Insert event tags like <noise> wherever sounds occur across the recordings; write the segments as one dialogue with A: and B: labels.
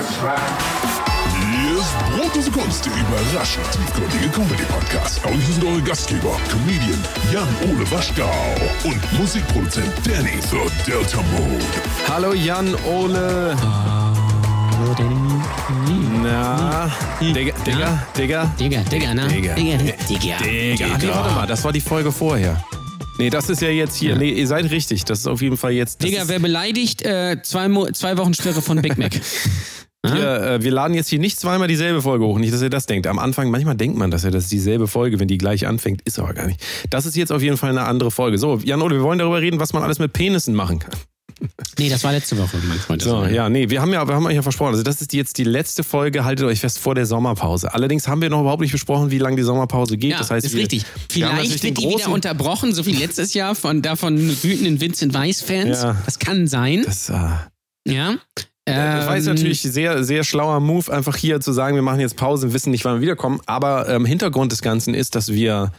A: Hier ist Brotdose Kunst, der überraschend tiefgründige Comedy-Podcast. Und hier sind eure Gastgeber, Comedian Jan-Ole Waschgau und Musikproduzent Danny The Delta Mode.
B: Hallo Jan Ole. Na, Digga, Digga, Digga.
C: Digga, Digga, ne?
B: Digga.
C: Digga, Digga.
B: Digga. Nee, warte mal, das war die Folge vorher. Nee, das ist ja jetzt hier. Nee, ihr seid richtig. Das ist auf jeden Fall jetzt. das
C: Digga,
B: ist-
C: wer beleidigt, äh, zwei, Mo zwei Wochen Sperre von Big Mac. <laughs>
B: Wir, äh, wir laden jetzt hier nicht zweimal dieselbe Folge hoch, nicht, dass ihr das denkt. Am Anfang, manchmal denkt man, dass ja das dieselbe Folge, wenn die gleich anfängt, ist aber gar nicht. Das ist jetzt auf jeden Fall eine andere Folge. So, Jan Ole, wir wollen darüber reden, was man alles mit Penissen machen kann.
C: nee, das war letzte Woche, mein Freund.
B: So, ja, nee, wir haben ja, wir haben euch ja versprochen, also das ist jetzt die letzte Folge, haltet euch fest, vor der Sommerpause. Allerdings haben wir noch überhaupt nicht besprochen, wie lange die Sommerpause geht.
C: Ja,
B: das heißt,
C: ist
B: wir,
C: richtig. Vielleicht wird die wieder unterbrochen, so wie letztes Jahr von davon wütenden Vincent Weiss-Fans.
B: Ja.
C: Das kann sein.
B: Das, äh,
C: ja.
B: Das war jetzt
C: Ähm,
B: natürlich sehr, sehr schlauer Move, einfach hier zu sagen, wir machen jetzt Pause und wissen nicht, wann wir wiederkommen. Aber ähm, Hintergrund des Ganzen ist, dass wir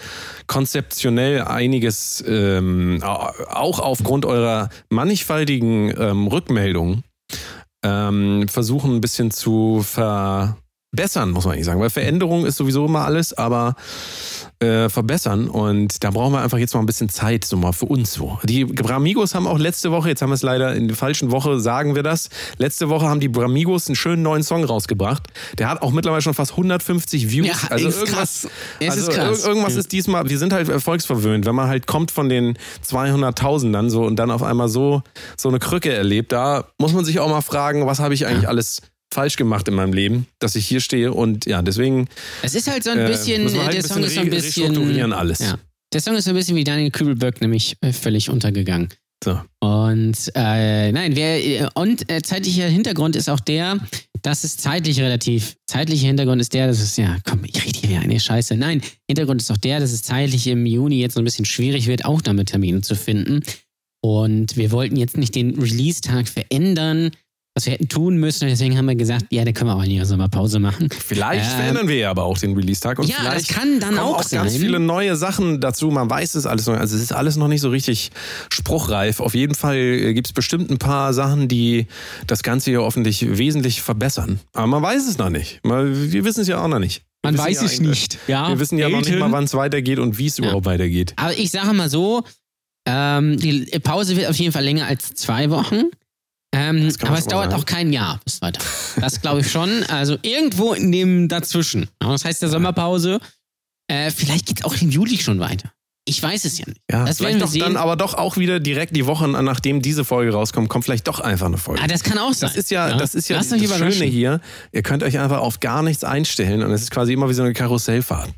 B: konzeptionell einiges ähm, au- auch aufgrund eurer mannigfaltigen ähm, Rückmeldungen ähm, versuchen ein bisschen zu verbessern, muss man nicht sagen. Weil Veränderung ist sowieso immer alles, aber äh, verbessern und da brauchen wir einfach jetzt mal ein bisschen Zeit so mal für uns so. Die Bramigos haben auch letzte Woche, jetzt haben wir es leider in der falschen Woche, sagen wir das, letzte Woche haben die Bramigos einen schönen neuen Song rausgebracht. Der hat auch mittlerweile schon fast 150 Views.
C: Ja,
B: also
C: ist
B: irgendwas,
C: krass. Es
B: also
C: ist krass.
B: ir- irgendwas ist diesmal, wir sind halt erfolgsverwöhnt, wenn man halt kommt von den 200.000 dann so und dann auf einmal so, so eine Krücke erlebt, da muss man sich auch mal fragen, was habe ich eigentlich alles falsch gemacht in meinem Leben, dass ich hier stehe und ja, deswegen
C: Es ist halt so ein
B: äh,
C: bisschen,
B: wir halt
C: der
B: ein
C: Song ist so ein bisschen.
B: alles.
C: Ja. Der Song ist so ein bisschen wie Daniel Kübelberg, nämlich äh, völlig untergegangen.
B: So.
C: Und äh, nein, wer, äh, und äh, zeitlicher Hintergrund ist auch der, dass es zeitlich relativ, zeitlicher Hintergrund ist der, dass es, ja, komm, ich rede hier wieder eine Scheiße. Nein, Hintergrund ist auch der, dass es zeitlich im Juni jetzt so ein bisschen schwierig wird, auch damit Termine zu finden. Und wir wollten jetzt nicht den Release-Tag verändern, was wir hätten tun müssen. Und deswegen haben wir gesagt, ja, da können wir auch in der Sommerpause machen.
B: Vielleicht
C: Ähm,
B: verändern wir ja aber auch den Release-Tag. Und
C: ja,
B: vielleicht
C: das kann dann auch
B: auch ganz
C: sein.
B: viele neue Sachen dazu. Man weiß es alles noch. Also es ist alles noch nicht so richtig spruchreif. Auf jeden Fall gibt es bestimmt ein paar Sachen, die das Ganze hier hoffentlich wesentlich verbessern. Aber man weiß es noch nicht. Wir wissen es ja auch noch nicht.
C: Man weiß
B: ja
C: es nicht. Ja,
B: Wir wissen ja noch nicht
C: Elton.
B: mal, wann es weitergeht und wie es überhaupt weitergeht.
C: Aber ich sage mal so, ähm, die Pause wird auf jeden Fall länger als zwei Wochen. Ähm, aber es dauert
B: sagen.
C: auch kein Jahr bis weiter. Das glaube ich schon. Also irgendwo in dem dazwischen. Ja, Das heißt der Sommerpause. Äh, vielleicht geht es auch im Juli schon weiter. Ich weiß es ja nicht.
B: Ja,
C: das
B: vielleicht doch dann aber doch auch wieder direkt die Wochen, nachdem diese Folge rauskommt, kommt vielleicht doch einfach eine Folge.
C: ah, das kann auch sein.
B: Das ist ja, das ist ja das Schöne hier. Ihr könnt euch einfach auf gar nichts einstellen und es ist quasi immer wie so eine Karussellfahrt.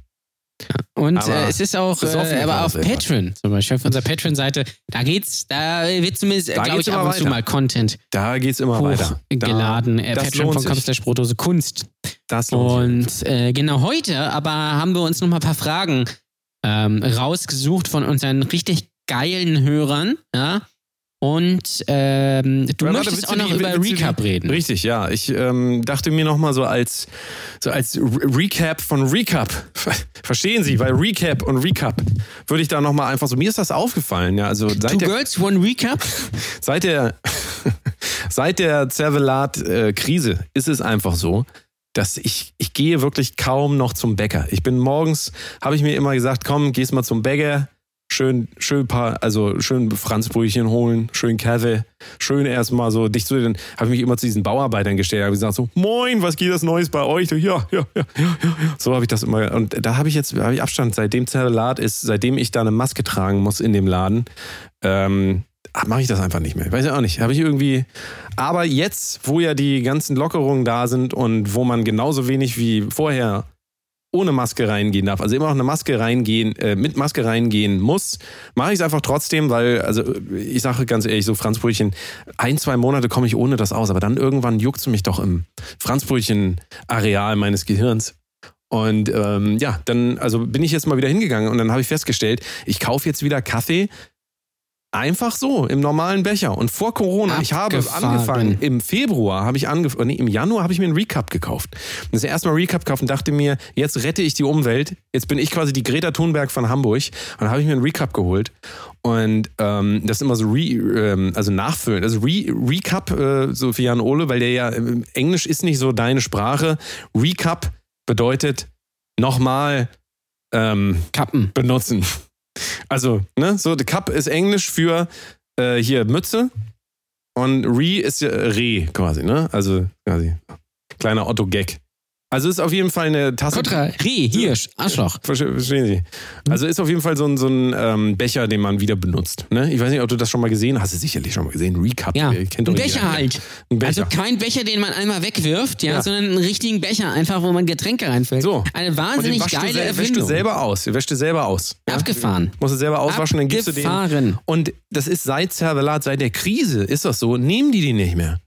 C: Und
B: Aber
C: äh, es ist auch, äh, aber auf. Patreon zum Beispiel, auf unserer Patreon-Seite, da geht's, da wird zumindest, glaube ich, ab und zu mal Content
B: Da geht's immer weiter. Da,
C: hochgeladen. Äh, Patreon.com slash Brotdose Kunst.
B: Das lohnt sich.
C: Und äh, genau heute aber haben wir uns noch mal ein paar Fragen ähm, rausgesucht von unseren richtig geilen Hörern. Ja? Und ähm, du
B: Warte,
C: möchtest auch noch
B: die-
C: über
B: du die-
C: Recap reden.
B: Richtig, ja. Ich ähm, dachte mir nochmal so als, so als Re Recap von Recap. Verstehen Sie? Weil Recap und Recap würde ich da nochmal einfach so. Mir ist das aufgefallen, ja. Also
C: Two <laughs>
B: seit der,
C: Girls, One Recap.
B: seit der, seit der Zervelat-Krise ist es einfach so, dass ich, ich gehe wirklich kaum noch zum Bäcker. Ich bin morgens, habe ich mir immer gesagt, komm, gehst mal zum Bäcker, schön, schön paar, also schön Franzbrötchen holen, schön Kaffee, schön erstmal so dich zu den, habe ich mich immer zu diesen Bauarbeitern gestellt, habe gesagt so, moin, was geht das Neues bei euch? Ja, ja, ja, ja, ja. So habe ich das immer, und da habe ich jetzt, habe ich Abstand, seitdem Zervelat ist, seitdem ich da eine Maske tragen muss in dem Laden, ähm, mache ich das einfach nicht mehr. Weiß ja auch nicht. Habe ich irgendwie. Aber jetzt, wo ja die ganzen Lockerungen da sind und wo man genauso wenig wie vorher ohne Maske reingehen darf, also immer noch eine Maske reingehen, äh, mit Maske reingehen muss, mache ich es einfach trotzdem, weil, also ich sage ganz ehrlich, so Franzbrötchen, ein, zwei Monate komme ich ohne das aus, aber dann irgendwann juckt es mich doch im Franzbrötchen-Areal meines Gehirns. Und ähm, ja, dann also bin ich jetzt mal wieder hingegangen und dann habe ich festgestellt, ich kaufe jetzt wieder Kaffee Einfach so, im normalen Becher. Und vor Corona, ich habe
C: Abgefahren.
B: angefangen, im Februar habe ich angefangen, nee, im Januar habe ich mir einen Recap gekauft. Und das erste Mal Recap gekauft und dachte mir, jetzt rette ich die Umwelt. Jetzt bin ich quasi die Greta Thunberg von Hamburg. Und dann habe ich mir einen Recap geholt. Und ähm, das ist immer so Re, ähm, also nachfüllen. Also Re, Recap, äh, so für Jan Ole, weil der ja, ähm, Englisch ist nicht so deine Sprache. Recap bedeutet nochmal ähm,
C: Kappen.
B: benutzen. Also, ne, so, the Cup ist Englisch für äh, hier Mütze und Re ist ja Re quasi, ne? Also quasi kleiner Otto-Gag. Also ist auf jeden Fall eine Tasse.
C: Kontra, Reh, Hirsch, Arschloch.
B: Verste- Verstehen Sie? Also ist auf jeden Fall so ein, so ein ähm, Becher, den man wieder benutzt. Ne? Ich weiß nicht, ob du das schon mal gesehen hast. Hast du sicherlich schon mal gesehen. Recap.
C: Ja,
B: kennt
C: ein
B: jeder.
C: Becher halt.
B: Ein Becher.
C: Also kein Becher, den man einmal wegwirft, ja,
B: Ja.
C: sondern einen richtigen Becher einfach, wo man Getränke reinfüllt.
B: So.
C: Eine
B: und den
C: wahnsinnig
B: waschst du,
C: geile
B: sel- wäschst du
C: Erfindung.
B: selber aus. Du wäschst du selber aus. Ja?
C: Abgefahren.
B: Musst du selber auswaschen, dann gibst du den. Und das ist seit Zervelat, seit der Krise, ist das so, nehmen die die nicht mehr.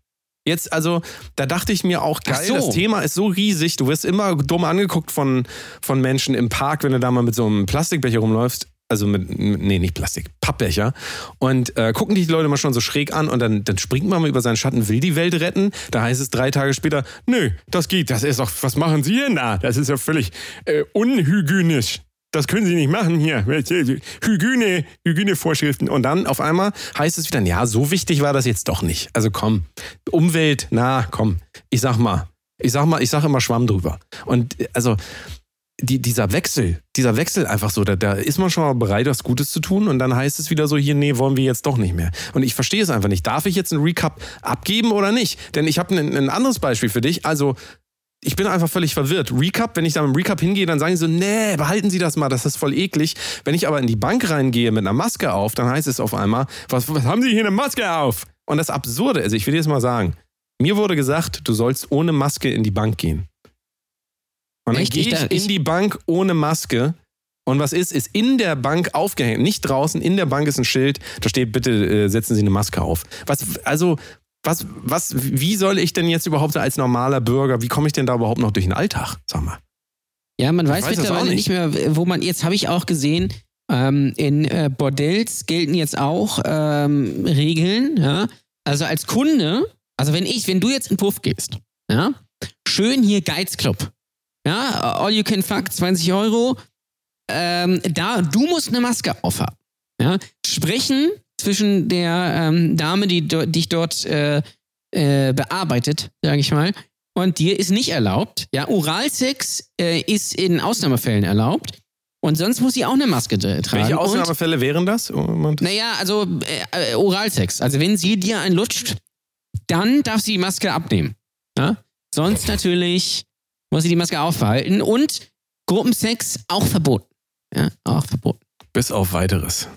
B: Jetzt, also, da dachte ich mir auch, geil,
C: so.
B: das Thema ist so riesig, du wirst immer dumm angeguckt von, von Menschen im Park, wenn du da mal mit so einem Plastikbecher rumläufst. Also mit, nee, nicht Plastik, Pappbecher. Und äh, gucken dich die Leute mal schon so schräg an und dann, dann springt man mal über seinen Schatten, will die Welt retten. Da heißt es drei Tage später, nö, das geht, das ist doch, was machen Sie denn da? Das ist ja völlig äh, unhygienisch. Das können Sie nicht machen hier. Hygiene, Hygienevorschriften. Und dann auf einmal heißt es wieder, ja, so wichtig war das jetzt doch nicht. Also komm, Umwelt, na komm, ich sag mal, ich sag mal, ich sag immer Schwamm drüber. Und also die, dieser Wechsel, dieser Wechsel einfach so, da, da ist man schon mal bereit, was Gutes zu tun und dann heißt es wieder so, hier, nee, wollen wir jetzt doch nicht mehr. Und ich verstehe es einfach nicht. Darf ich jetzt einen Recap abgeben oder nicht? Denn ich habe ein, ein anderes Beispiel für dich. Also, ich bin einfach völlig verwirrt. Recap, wenn ich da mit dem Recap hingehe, dann sagen sie so, nee, behalten Sie das mal, das ist voll eklig. Wenn ich aber in die Bank reingehe mit einer Maske auf, dann heißt es auf einmal, was, was haben Sie hier eine Maske auf? Und das Absurde, also ich will dir das mal sagen, mir wurde gesagt, du sollst ohne Maske in die Bank gehen. Und dann
C: Echt?
B: gehe
C: Ich
B: in die Bank ohne Maske. Und was ist, ist in der Bank aufgehängt, nicht draußen, in der Bank ist ein Schild, da steht, bitte äh, setzen Sie eine Maske auf. Was, also, was, was, wie soll ich denn jetzt überhaupt als normaler Bürger, wie komme ich denn da überhaupt noch durch den Alltag? Sag mal.
C: Ja, man weiß,
B: weiß
C: mittlerweile nicht.
B: nicht.
C: mehr, wo man, jetzt habe ich auch gesehen, ähm, in äh, Bordells gelten jetzt auch ähm, Regeln, ja. Also als Kunde, also wenn ich, wenn du jetzt in Puff gehst, ja, schön hier Geizclub, ja, all you can fuck, 20 Euro, ähm, da, du musst eine Maske aufhaben, ja. Sprechen zwischen der ähm, Dame, die dich dort äh, äh, bearbeitet, sage ich mal, und dir ist nicht erlaubt. Ja, Oralsex äh, ist in Ausnahmefällen erlaubt. Und sonst muss sie auch eine Maske tragen.
B: Welche
C: und,
B: Ausnahmefälle wären das?
C: Naja, also äh, Oralsex. Also wenn sie dir einen lutscht, dann darf sie die Maske abnehmen. Ja? Sonst natürlich muss sie die Maske aufbehalten. Und Gruppensex auch verboten. Ja, auch verboten.
B: Bis auf weiteres.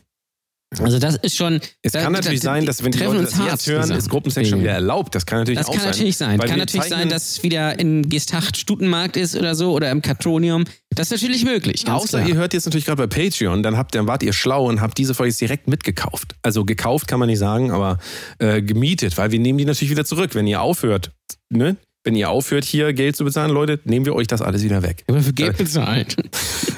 C: Also das ist schon.
B: Es
C: da-
B: kann natürlich
C: da-
B: sein, dass wenn die Leute
C: uns
B: das jetzt hören, ist Gruppensex schon wieder erlaubt. Das kann natürlich
C: Das
B: auch
C: kann
B: sein.
C: natürlich sein. Kann natürlich sein, dass wieder in Gestacht Stutenmarkt ist oder so oder im Kartonium. Das ist natürlich möglich.
B: Außer
C: klar.
B: ihr hört jetzt natürlich gerade bei Patreon, dann, habt, dann wart ihr schlau und habt diese Folge jetzt direkt mitgekauft. Also gekauft kann man nicht sagen, aber äh, gemietet, weil wir nehmen die natürlich wieder zurück. Wenn ihr aufhört, ne? Wenn ihr aufhört, hier Geld zu bezahlen, Leute, nehmen wir euch das alles wieder weg.
C: Aber für Geld bezahlt. <laughs>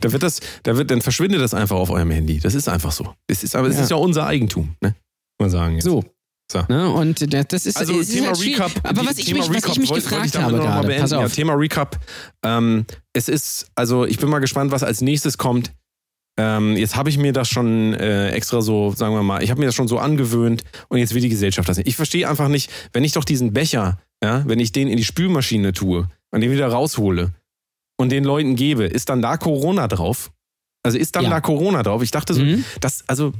B: Da wird das, da wird, dann verschwindet das einfach auf eurem Handy. Das ist einfach so. Es ist, aber es
C: Ja.
B: ist ja unser Eigentum, ne? Man sagen. Jetzt.
C: So.
B: So.
C: Ne? Und das das ist,
B: Also
C: ist
B: Thema
C: halt schwierig.
B: Recap.
C: Aber was ich
B: Thema
C: mich, was
B: Recap
C: ich mich
B: wollte- wollte
C: gefragt
B: damit
C: habe
B: noch mal
C: gerade, pass
B: Ja,
C: auf.
B: Thema Recap. Ähm, es ist, also ich bin mal gespannt, was als nächstes kommt. Ähm, jetzt habe ich mir das schon äh, extra so, sagen wir mal, ich habe mir das schon so angewöhnt und jetzt will die Gesellschaft das nicht. Ich verstehe einfach nicht, wenn ich doch diesen Becher, ja, wenn ich den in die Spülmaschine tue und den wieder raushole und den Leuten gebe, ist dann da Corona drauf? Also ist dann
C: Ja.
B: da Corona drauf? Ich dachte so,
C: Mhm.
B: das, also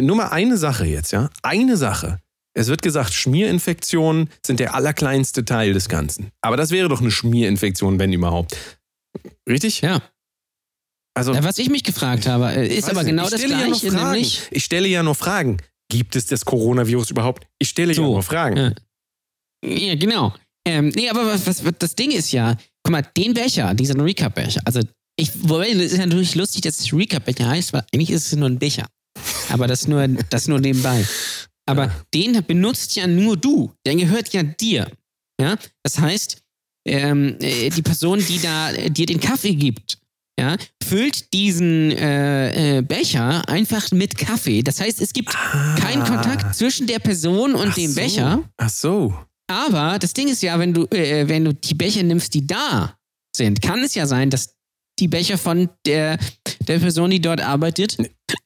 B: nur mal eine Sache jetzt, ja. Eine Sache. Es wird gesagt, Schmierinfektionen sind der allerkleinste Teil des Ganzen. Aber das wäre doch eine Schmierinfektion, wenn überhaupt. Richtig?
C: Ja.
B: Also,
C: Ja, was ich mich gefragt habe, äh, ist aber
B: nicht,
C: genau das
B: ja
C: Gleiche,
B: Fragen.
C: nämlich.
B: Ich stelle ja nur Fragen. Gibt es das Coronavirus überhaupt? Ich stelle ja
C: So.
B: nur Fragen.
C: Ja. Ja, genau. Ähm, nee, aber was, was, was das Ding ist ja, guck mal, den Becher, diesen Recap-Becher, also ich, wobei, das ist natürlich lustig, dass es Recap-Becher heißt, weil eigentlich ist es nur ein Becher. Aber das nur, das nur nebenbei. Aber
B: Ja.
C: den benutzt ja nur du. Der gehört ja dir. Ja? Das heißt, ähm, äh, die Person, die da äh, dir den Kaffee gibt, ja, füllt diesen äh, äh, Becher einfach mit Kaffee. Das heißt, es gibt keinen Kontakt zwischen der Person und
B: Ah. Ach
C: dem
B: so.
C: Becher.
B: Ach so.
C: Aber das Ding ist ja, wenn du, äh, wenn du die Becher nimmst, die da sind, kann es ja sein, dass die Becher von der, der Person, die dort arbeitet,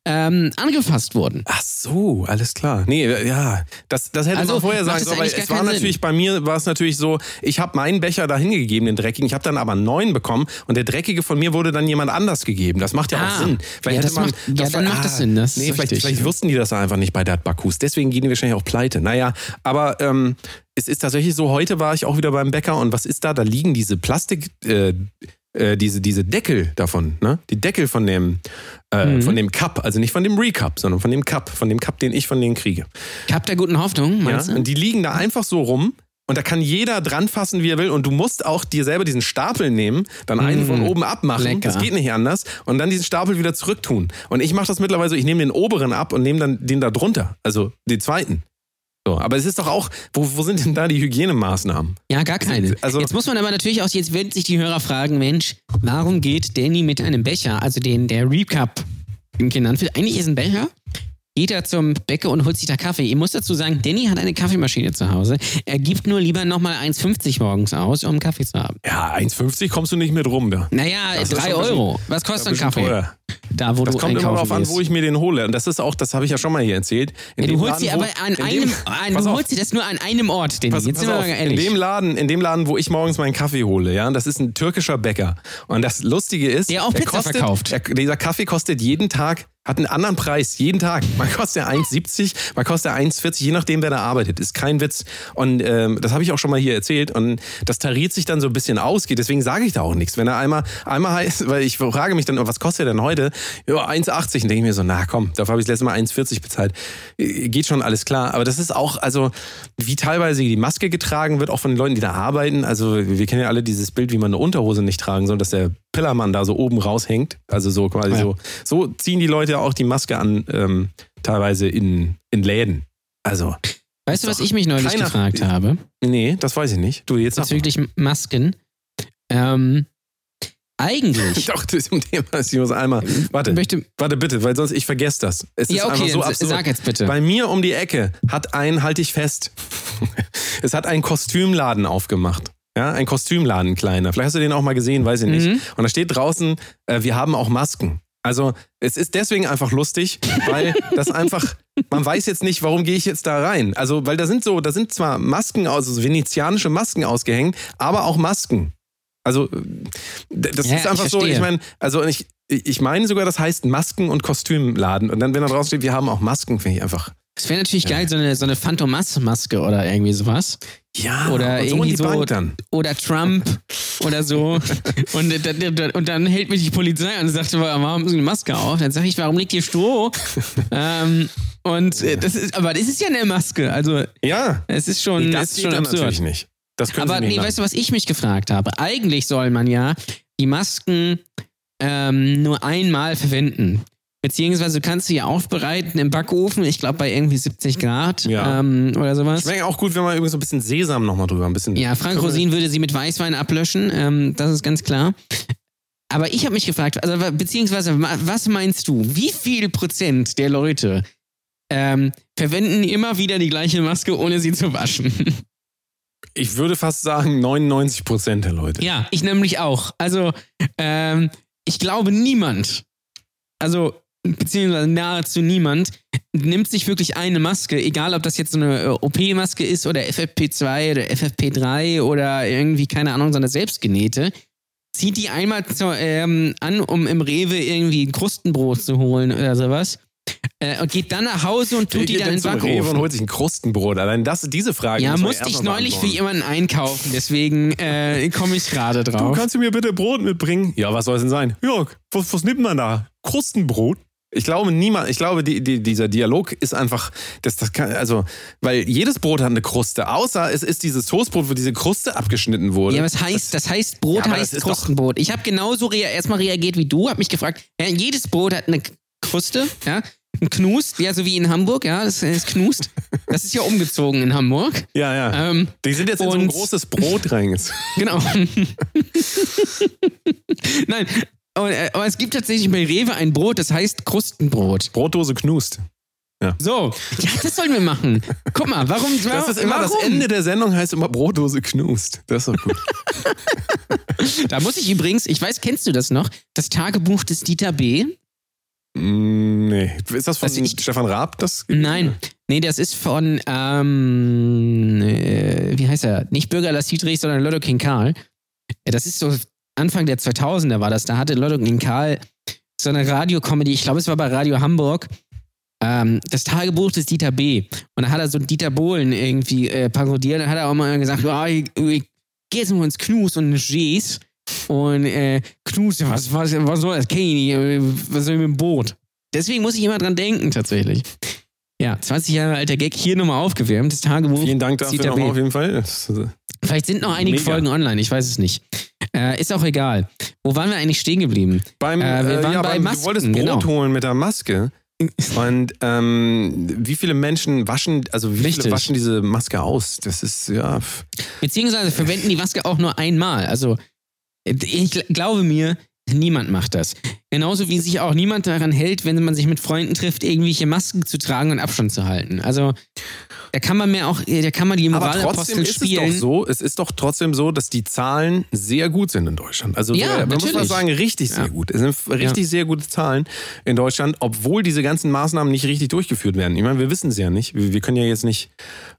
C: ähm, angefasst wurden.
B: Ach so, alles klar. Nee, ja, das, das hätte
C: Also,
B: man vorher sagen sollen, weil es war natürlich, bei mir war es natürlich so, ich habe meinen Becher da hingegeben, den dreckigen, ich habe dann aber einen neuen bekommen und der dreckige von mir wurde dann jemand anders gegeben. Das macht ja
C: Ah.
B: auch Sinn.
C: Ja, das macht- ja, dann macht das Sinn, das
B: nee, vielleicht, vielleicht wussten die das einfach nicht bei der Bakus. Deswegen gehen die wahrscheinlich auch pleite. Naja, aber ähm, es ist tatsächlich so, heute war ich auch wieder beim Bäcker und was ist da? Da liegen diese Plastik, äh, äh, diese, diese Deckel davon, ne? Die Deckel von dem, äh,
C: Mhm.
B: von dem Cup, also nicht von dem Recup, sondern von dem Cup, von dem Cup, den ich von denen kriege.
C: Cup der guten Hoffnung,
B: Ja?
C: meinst du?
B: Und die liegen da einfach so rum. Und da kann jeder dran fassen, wie er will. Und du musst auch dir selber diesen Stapel nehmen, dann einen
C: Mm,
B: von oben abmachen.
C: lecker.
B: Das geht nicht anders. Und dann diesen Stapel wieder zurücktun. Und ich mache das mittlerweile so, ich nehme den oberen ab und nehme dann den da drunter. Also den zweiten. So, aber es ist doch auch, wo, wo sind denn da die Hygienemaßnahmen?
C: Ja, gar keine.
B: Also-
C: jetzt muss man aber natürlich auch, jetzt werden sich die Hörer fragen, Mensch, warum geht Danny mit einem Becher, also den der Recap genannt wird, eigentlich ist ein Becher, geht er zum Bäcker und holt sich da Kaffee. Ich muss dazu sagen, Danny hat eine Kaffeemaschine zu Hause. Er gibt nur lieber nochmal 1,50 morgens aus, um Kaffee zu haben.
B: Ja, 1,50 kommst du nicht mit rum. Da.
C: Naja,
B: Das ist
C: 3
B: schon ein bisschen-
C: Euro. Was kostet ein Kaffee?
B: teuer.
C: Da, wo
B: Das
C: du
B: kommt immer darauf an, wo ich mir den hole. Und das ist auch, das habe ich ja schon mal hier erzählt. In
C: Ja, du
B: dem
C: holst
B: Laden,
C: sie aber an
B: in
C: einem,
B: dem- <laughs>
C: an, du holst sie das nur an einem Ort, Danny.
B: Pass,
C: Jetzt
B: pass
C: sind
B: auf,
C: mal
B: in
C: ehrlich.
B: dem Laden, in dem Laden, wo ich morgens meinen Kaffee hole, ja, das ist ein türkischer Bäcker. Und das Lustige ist,
C: Der auch Pizza
B: kostet,
C: verkauft.
B: Der, dieser Kaffee kostet jeden Tag, hat einen anderen Preis, jeden Tag. Man kostet ja 1,70, man kostet ja 1,40, je nachdem, wer da arbeitet. Ist kein Witz. Und ähm, das habe ich auch schon mal hier erzählt. Und das tariert sich dann so ein bisschen aus. Deswegen sage ich da auch nichts. Wenn er einmal, einmal heißt, weil ich frage mich dann, was kostet er denn heute? Ja, 1,80. Und denke ich mir so, na komm, dafür habe ich das letzte Mal 1,40 bezahlt. Äh, Geht schon alles klar. Aber das ist auch, also, wie teilweise die Maske getragen wird, auch von den Leuten, die da arbeiten. Also, wir kennen ja alle dieses Bild, wie man eine Unterhose nicht tragen soll, dass der Pillermann da so oben raushängt. Also so quasi
C: Ja.
B: so. So ziehen die Leute auch die Maske an, ähm, teilweise in, in Läden. Also,
C: Weißt du, was ich mich neulich gefragt habe?
B: nee, das weiß ich nicht. Du, jetzt
C: bezüglich Masken. Ähm, eigentlich. <laughs>
B: Doch, das zum Thema ist, ich muss einmal. Warte,
C: möchte,
B: warte bitte, weil sonst ich vergesse das. Es ist
C: ja, okay,
B: einfach so absurd.
C: sag jetzt bitte.
B: Bei mir um die Ecke hat ein, halte ich fest, <laughs> es hat ein Kostümladen aufgemacht. Ja, ein Kostümladen, kleiner. Vielleicht hast du den auch mal gesehen, weiß ich nicht.
C: Mhm.
B: Und da steht draußen, äh, wir haben auch Masken. Also es ist deswegen einfach lustig, weil das einfach, man weiß jetzt nicht, warum gehe ich jetzt da rein. Also, weil da sind so, da sind zwar Masken, aus, also venezianische Masken ausgehängt, aber auch Masken. Also, äh, das
C: Ja,
B: ist einfach
C: ich
B: so, ich meine, also ich, ich meine sogar, das heißt Masken- und Kostümladen. Und dann, wenn da draußen steht, wir haben auch Masken, finde ich einfach.
C: Es wäre natürlich geil, so eine, so eine Phantomas-Maske oder irgendwie sowas.
B: Ja,
C: Oder
B: und so
C: irgendwie so-. Oder Trump oder so. <laughs> Und, dann- und dann hält mich die Polizei an und sagt, warum haben Sie eine Maske auf? Dann sage ich, warum liegt hier Stroh? <laughs> ähm, und äh, das ist, aber das ist ja eine Maske. Also
B: Ja,
C: es ist schon,
B: das
C: ist schon absurd.
B: natürlich nicht. Das können
C: Aber
B: sie nicht
C: nee, weißt du, was ich mich gefragt habe? Eigentlich soll man ja die Masken ähm, nur einmal verwenden. Beziehungsweise du kannst sie ja aufbereiten im Backofen, ich glaube bei irgendwie 70 Grad
B: Ja.
C: ähm, oder sowas.
B: Schmeckt auch gut, wenn man irgendwie so ein bisschen Sesam nochmal drüber, ein bisschen.
C: Ja, Frank Rosin würde sie mit Weißwein ablöschen, ähm, das ist ganz klar. Aber ich habe mich gefragt, also beziehungsweise was meinst du, wie viel Prozent der Leute ähm, verwenden immer wieder die gleiche Maske, ohne sie zu waschen? <laughs>
B: Ich würde fast sagen 99 Prozent der Leute.
C: Ja, ich nämlich auch. Also, ähm, ich glaube, niemand, also, beziehungsweise nahezu niemand, nimmt sich wirklich eine Maske, egal ob das jetzt so eine äh, OP-Maske ist oder FFP2 oder FFP3 oder irgendwie, keine Ahnung, so eine selbstgenähte, zieht die einmal zu, ähm, an, um im Rewe irgendwie ein Krustenbrot zu holen oder sowas. Äh, und geht dann nach Hause und
B: Wer
C: tut die dann in den
B: Rewe und
C: Backofen.
B: holt sich ein Krustenbrot. Allein das, diese Frage.
C: Ja, musste ich neulich für jemanden einkaufen, deswegen äh, komme ich gerade
B: Du,
C: drauf.
B: kannst du mir bitte Brot mitbringen? Ja, was soll es denn sein? Jörg, was, was nimmt man da? Krustenbrot? Ich glaube niemand, ich glaube, die, die, dieser Dialog ist einfach, das, das kann, also, weil jedes Brot hat eine Kruste, außer es ist dieses Toastbrot, wo diese Kruste abgeschnitten wurde.
C: Ja, was heißt, das heißt, Brot
B: Ja, das
C: heißt
B: doch-
C: Krustenbrot. Ich habe genauso rea erstmal reagiert wie du, habe mich gefragt, ja, jedes Brot hat eine Kruste, ja, Knust, ja, so wie in Hamburg, ja, das ist Knust. Das ist ja umgezogen in Hamburg.
B: ja, ja.
C: Ähm,
B: Die sind jetzt in so ein großes Brot reingezogen. <laughs>
C: genau. <laughs> Nein, äh, aber es gibt tatsächlich bei Rewe ein Brot, das heißt Krustenbrot.
B: Brotdose knust.
C: So, ja, das sollen wir machen. Guck mal, warum?
B: Das ist immer
C: warum?
B: das Ende der Sendung heißt immer Brotdose knust. Das ist doch gut. <laughs>
C: Da muss ich übrigens, ich weiß, kennst du das noch? Das Tagebuch des Dieter B.
B: Nee. Ist das von
C: Also ich-
B: Stefan Raab? Das
C: Nein, nee, das ist von, ähm, äh, wie heißt er? Nicht Bürger Lassiedrich, sondern Lotto King Karl. Das ist so Anfang der 2000er war das. Da hatte Lotto King Karl so eine Radiocomedy, ich glaube, es war bei Radio Hamburg. Ähm, das Tagebuch des Dieter B. Und da hat er so Dieter Bohlen irgendwie äh, parodiert. Da hat er auch mal gesagt, ja, ich, ich geh jetzt mal ins Knus und Gs. Und äh, Knus, was, was, was soll das? Kenn ich nicht. Äh, Was soll ich mit dem Boot? Deswegen muss ich immer dran denken, tatsächlich. Ja, 20 Jahre alter Gag hier nochmal aufgewärmt. Das Tagebuch.
B: Vielen Dank dafür nochmal auf jeden Fall. Äh,
C: Vielleicht sind noch einige
B: Mega.
C: Folgen online, ich weiß es nicht. Äh, ist auch egal. Wo waren wir eigentlich stehen geblieben?
B: beim,
C: Äh, wir
B: äh,
C: waren
B: ja,
C: bei
B: beim,
C: Masken,
B: du wolltest Brot
C: genau.
B: holen mit der Maske. <laughs> Und ähm, wie viele Menschen waschen, also wie
C: Richtig.
B: viele waschen diese Maske aus? Das ist, ja.
C: Beziehungsweise verwenden die Maske auch nur einmal. Also, ich gl- glaube mir, niemand macht das. Genauso wie sich auch niemand daran hält, wenn man sich mit Freunden trifft, irgendwelche Masken zu tragen und Abstand zu halten. Also, da kann man mehr auch, da kann man die
B: Aber trotzdem ist
C: spielen.
B: es doch so, es ist doch trotzdem so, dass die Zahlen sehr gut sind in Deutschland. Also
C: Ja,
B: man muss mal sagen, richtig sehr
C: Ja.
B: gut. Es sind richtig sehr gute Zahlen in Deutschland, obwohl diese ganzen Maßnahmen nicht richtig durchgeführt werden. Ich meine, wir wissen es ja nicht. Wir, wir können ja jetzt nicht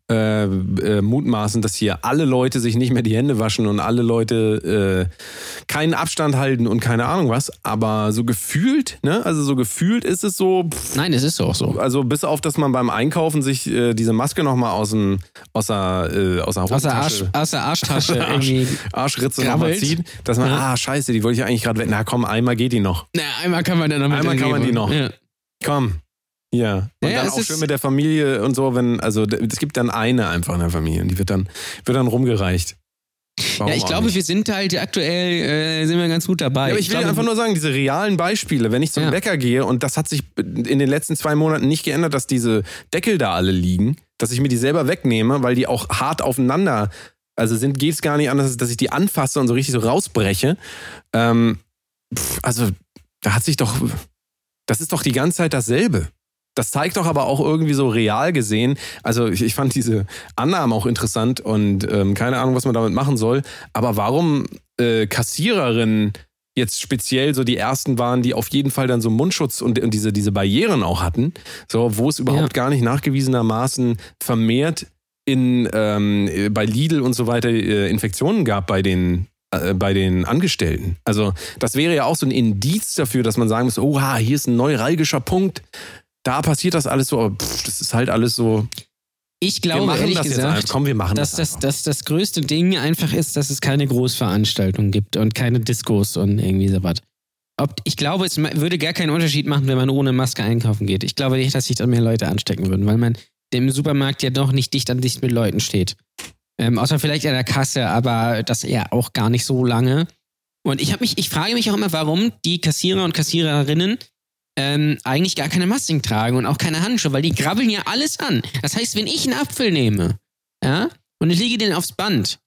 B: äh, äh, mutmaßen, dass hier alle Leute sich nicht mehr die Hände waschen und alle Leute äh, keinen Abstand halten und keine Ahnung was. Aber so gefühlt, ne? Also so gefühlt ist es so, pff,
C: Nein, es ist auch so.
B: also bis auf, dass man beim Einkaufen sich äh, diese Maske nochmal aus, dem, aus der, äh, aus der
C: Aus der, Arsch, aus der Arschtasche <laughs>
B: Arsch,
C: irgendwie.
B: Arschritze nochmal zieht, dass man,
C: Ja.
B: ah, scheiße, die wollte ich eigentlich gerade weg. Na komm, einmal geht die noch.
C: Na, einmal kann man dann noch mit
B: Einmal kann man die noch.
C: Ja.
B: Komm. Ja. Und
C: Ja,
B: dann auch schön mit der Familie und so, wenn, also es gibt dann eine einfach in der Familie und die wird dann, wird dann rumgereicht. Warum
C: Ja, ich glaube,
B: nicht?
C: wir sind halt aktuell, äh, sind wir ganz gut dabei.
B: Ja, aber ich will
C: glaube,
B: einfach nur sagen, diese realen Beispiele, wenn ich zum
C: Ja.
B: Bäcker gehe und das hat sich in den letzten zwei Monaten nicht geändert, dass diese Deckel da alle liegen, dass ich mir die selber wegnehme, weil die auch hart aufeinander, also sind, geht es gar nicht anders, dass ich die anfasse und so richtig so rausbreche. Ähm, pff, also da hat sich doch, das ist doch die ganze Zeit dasselbe. Das zeigt doch aber auch irgendwie so real gesehen. Also ich, ich fand diese Annahmen auch interessant und ähm, keine Ahnung, was man damit machen soll. Aber warum äh, Kassiererinnen jetzt speziell so die ersten waren, die auf jeden Fall dann so Mundschutz und, und diese, diese Barrieren auch hatten, so wo es überhaupt gar nicht nachgewiesenermaßen vermehrt in ähm, äh, bei Lidl und so weiter äh, Infektionen gab bei den äh, bei den Angestellten. Also das wäre ja auch so ein Indiz dafür, dass man sagen muss, oha, hier ist ein neuralgischer Punkt. Da passiert das alles so, aber pff, das ist halt alles so.
C: ich glaube, ehrlich gesagt.
B: Komm, wir machen
C: dass
B: das.
C: das, das größte Ding einfach ist, dass es keine Großveranstaltung gibt und keine Diskos und irgendwie sowas. Ob, ich glaube, es würde gar keinen Unterschied machen, wenn man ohne Maske einkaufen geht. Ich glaube nicht, dass sich da mehr Leute anstecken würden, weil man im Supermarkt ja doch nicht dicht an dicht mit Leuten steht. Ähm, außer vielleicht an der Kasse, aber das eher auch gar nicht so lange. Und ich habe mich, ich frage mich auch immer, warum die Kassierer und Kassiererinnen ähm, eigentlich gar keine Masken tragen und auch keine Handschuhe, weil die grabbeln ja alles an. Das heißt, wenn ich einen Apfel nehme, ja, und ich lege den aufs Band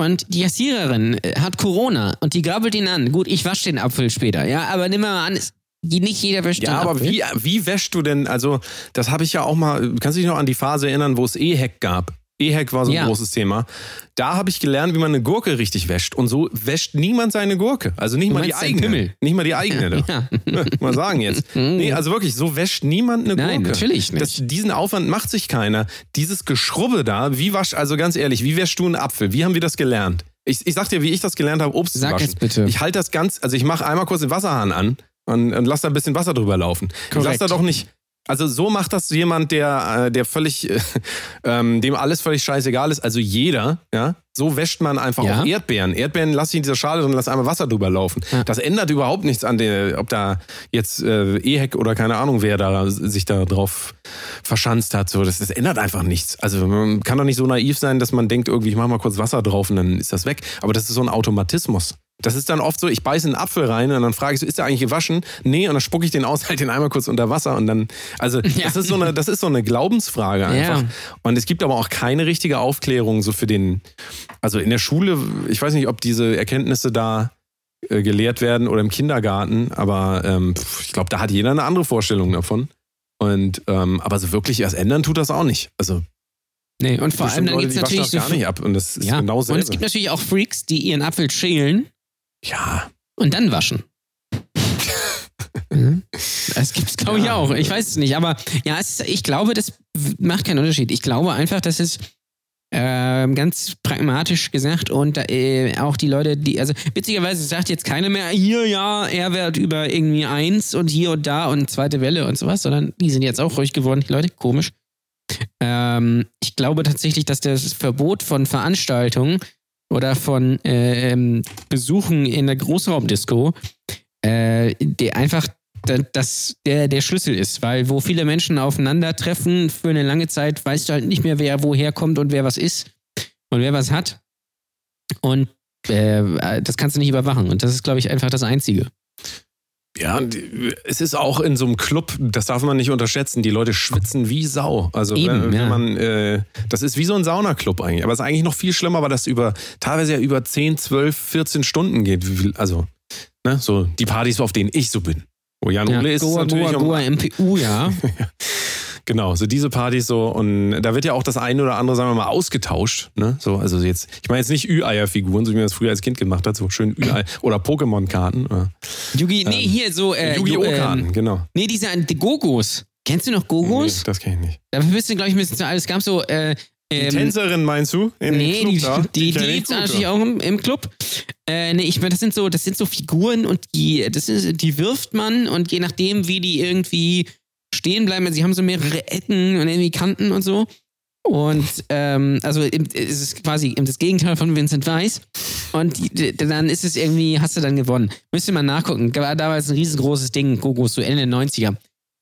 C: und die Kassiererin äh, hat Corona und die grabbelt ihn an, gut, ich wasche den Apfel später, ja, aber nimm mal an, nicht jeder wäscht
B: Ja, aber
C: Apfel.
B: wie, wie wäschst du denn, also das habe ich ja auch mal, kannst du dich noch an die Phase erinnern, wo es E-Hack gab? E-Hack war so ein
C: Ja.
B: großes Thema. Da habe ich gelernt, wie man eine Gurke richtig wäscht. Und so wäscht niemand seine Gurke. Also nicht
C: Du
B: mal die eigene. Nicht mal die eigene. <laughs>
C: Ja.
B: da. <laughs> mal sagen jetzt. <laughs> Nee, also wirklich, so wäscht niemand eine
C: Nein,
B: Gurke.
C: natürlich nicht.
B: Das, diesen Aufwand macht sich keiner. Dieses Geschrubbe da, wie wasch, also ganz ehrlich, wie wäschst du einen Apfel? Wie haben wir das gelernt? Ich, ich sag dir, wie ich das gelernt habe, Obst zu
C: Sag
B: waschen.
C: es bitte.
B: Ich halte das ganz, also ich mache einmal kurz den Wasserhahn an und, und lass da ein bisschen Wasser drüber laufen. Ich lass
C: Korrekt.
B: da doch nicht. Also so macht das jemand, der, äh, der völlig, äh, <laughs> ähm, dem alles völlig scheißegal ist. Also jeder, ja. So wäscht man einfach
C: Ja.
B: auch Erdbeeren. Erdbeeren lass ich in dieser Schale drin, lass einmal Wasser drüber laufen.
C: Ja.
B: Das ändert überhaupt nichts an der, ob da jetzt äh, Ehek oder keine Ahnung wer da sich da drauf verschanzt hat. So, das, das ändert einfach nichts. Also man kann doch nicht so naiv sein, dass man denkt, irgendwie, ich mach mal kurz Wasser drauf und dann ist das weg. Aber das ist so ein Automatismus. Das ist dann oft so, ich beiße einen Apfel rein und dann frage ich so, ist der eigentlich gewaschen? Nee, und dann spucke ich den aus, <laughs> halt den einmal kurz unter Wasser und dann, also
C: Ja.
B: das ist so eine, das ist so eine Glaubensfrage einfach.
C: Ja.
B: Und es gibt aber auch keine richtige Aufklärung so für den, also in der Schule, ich weiß nicht, ob diese Erkenntnisse da äh, gelehrt werden oder im Kindergarten. Aber ähm, ich glaube, da hat jeder eine andere Vorstellung davon. Und ähm, aber so wirklich erst ändern tut das auch nicht. Also
C: Nee, und vor allem dann gibt es natürlich
B: das
C: so
B: gar nicht ab. Und das ist
C: ja.
B: genau
C: Und es gibt natürlich auch Freaks, die ihren Apfel schälen
B: Ja,
C: und dann waschen. Mhm. Das gibt es, glaube ich,
B: Ja.
C: auch. Ich weiß es nicht. Aber ja, es, ich glaube, das macht keinen Unterschied. Ich glaube einfach, dass es ähm, ganz pragmatisch gesagt und äh, auch die Leute, die, also witzigerweise sagt jetzt keiner mehr, hier ja, R-Wert über irgendwie eins und hier und da und zweite Welle und sowas, sondern die sind jetzt auch ruhig geworden, die Leute, komisch. Ähm, ich glaube tatsächlich, dass das Verbot von Veranstaltungen oder von äh, Besuchen in der Großraumdisco äh, der einfach da- das der, der Schlüssel ist, weil wo viele Menschen aufeinandertreffen für eine lange Zeit, weißt du halt nicht mehr, wer woher kommt und wer was ist und wer was hat. Und äh, das kannst du nicht überwachen. Und das ist, glaube ich, einfach das Einzige.
B: Ja, es ist auch in so einem Club, das darf man nicht unterschätzen. Die Leute schwitzen wie Sau. Also
C: Eben,
B: wenn, wenn
C: ja.
B: man, äh, das ist wie so ein Saunaclub eigentlich. Aber es ist eigentlich noch viel schlimmer, weil das über teilweise ja über 10, 12, 14 Stunden geht. Wie viel, also, ne, so die Partys, auf denen ich so bin. Wo Jan
C: Ja,
B: Ole ist
C: Goa,
B: natürlich
C: Goa,
B: um,
C: Goa, MPU, ja. <laughs>
B: Genau, so diese Partys so und da wird ja auch das eine oder andere, sagen wir mal, ausgetauscht. Ne? So, also jetzt, ich meine jetzt nicht Ü-Eier-Figuren, so wie man das früher als Kind gemacht hat, so schön Ü-Ei <laughs> oder Pokémon-Karten.
C: Yugi, nee, hier so. Äh,
B: Yu-Gi-Oh!
C: ähm,
B: genau.
C: nee, diese die Gogos. Kennst du noch Gogos?
B: Nee, das kenne ich nicht.
C: Dafür bist du, glaube ich, ein bisschen zu alt. Es gab so. Äh,
B: Die
C: ähm,
B: Tänzerin meinst du? In
C: Nee,
B: Club
C: die,
B: da?
C: die, die,
B: ich
C: gibt's natürlich auch im, im Club. Äh, nee, ich meine, das sind so, das sind so Figuren und die, das ist, die wirft man und je nachdem, wie die irgendwie stehen bleiben, sie haben so mehrere Ecken und irgendwie Kanten und so. Und ähm, also es ist quasi das Gegenteil von Vincent Weiss. Und die, dann ist es irgendwie, hast du dann gewonnen. Müsst ihr mal nachgucken. War damals ein riesengroßes Ding, Gogos, so Ende der 90er.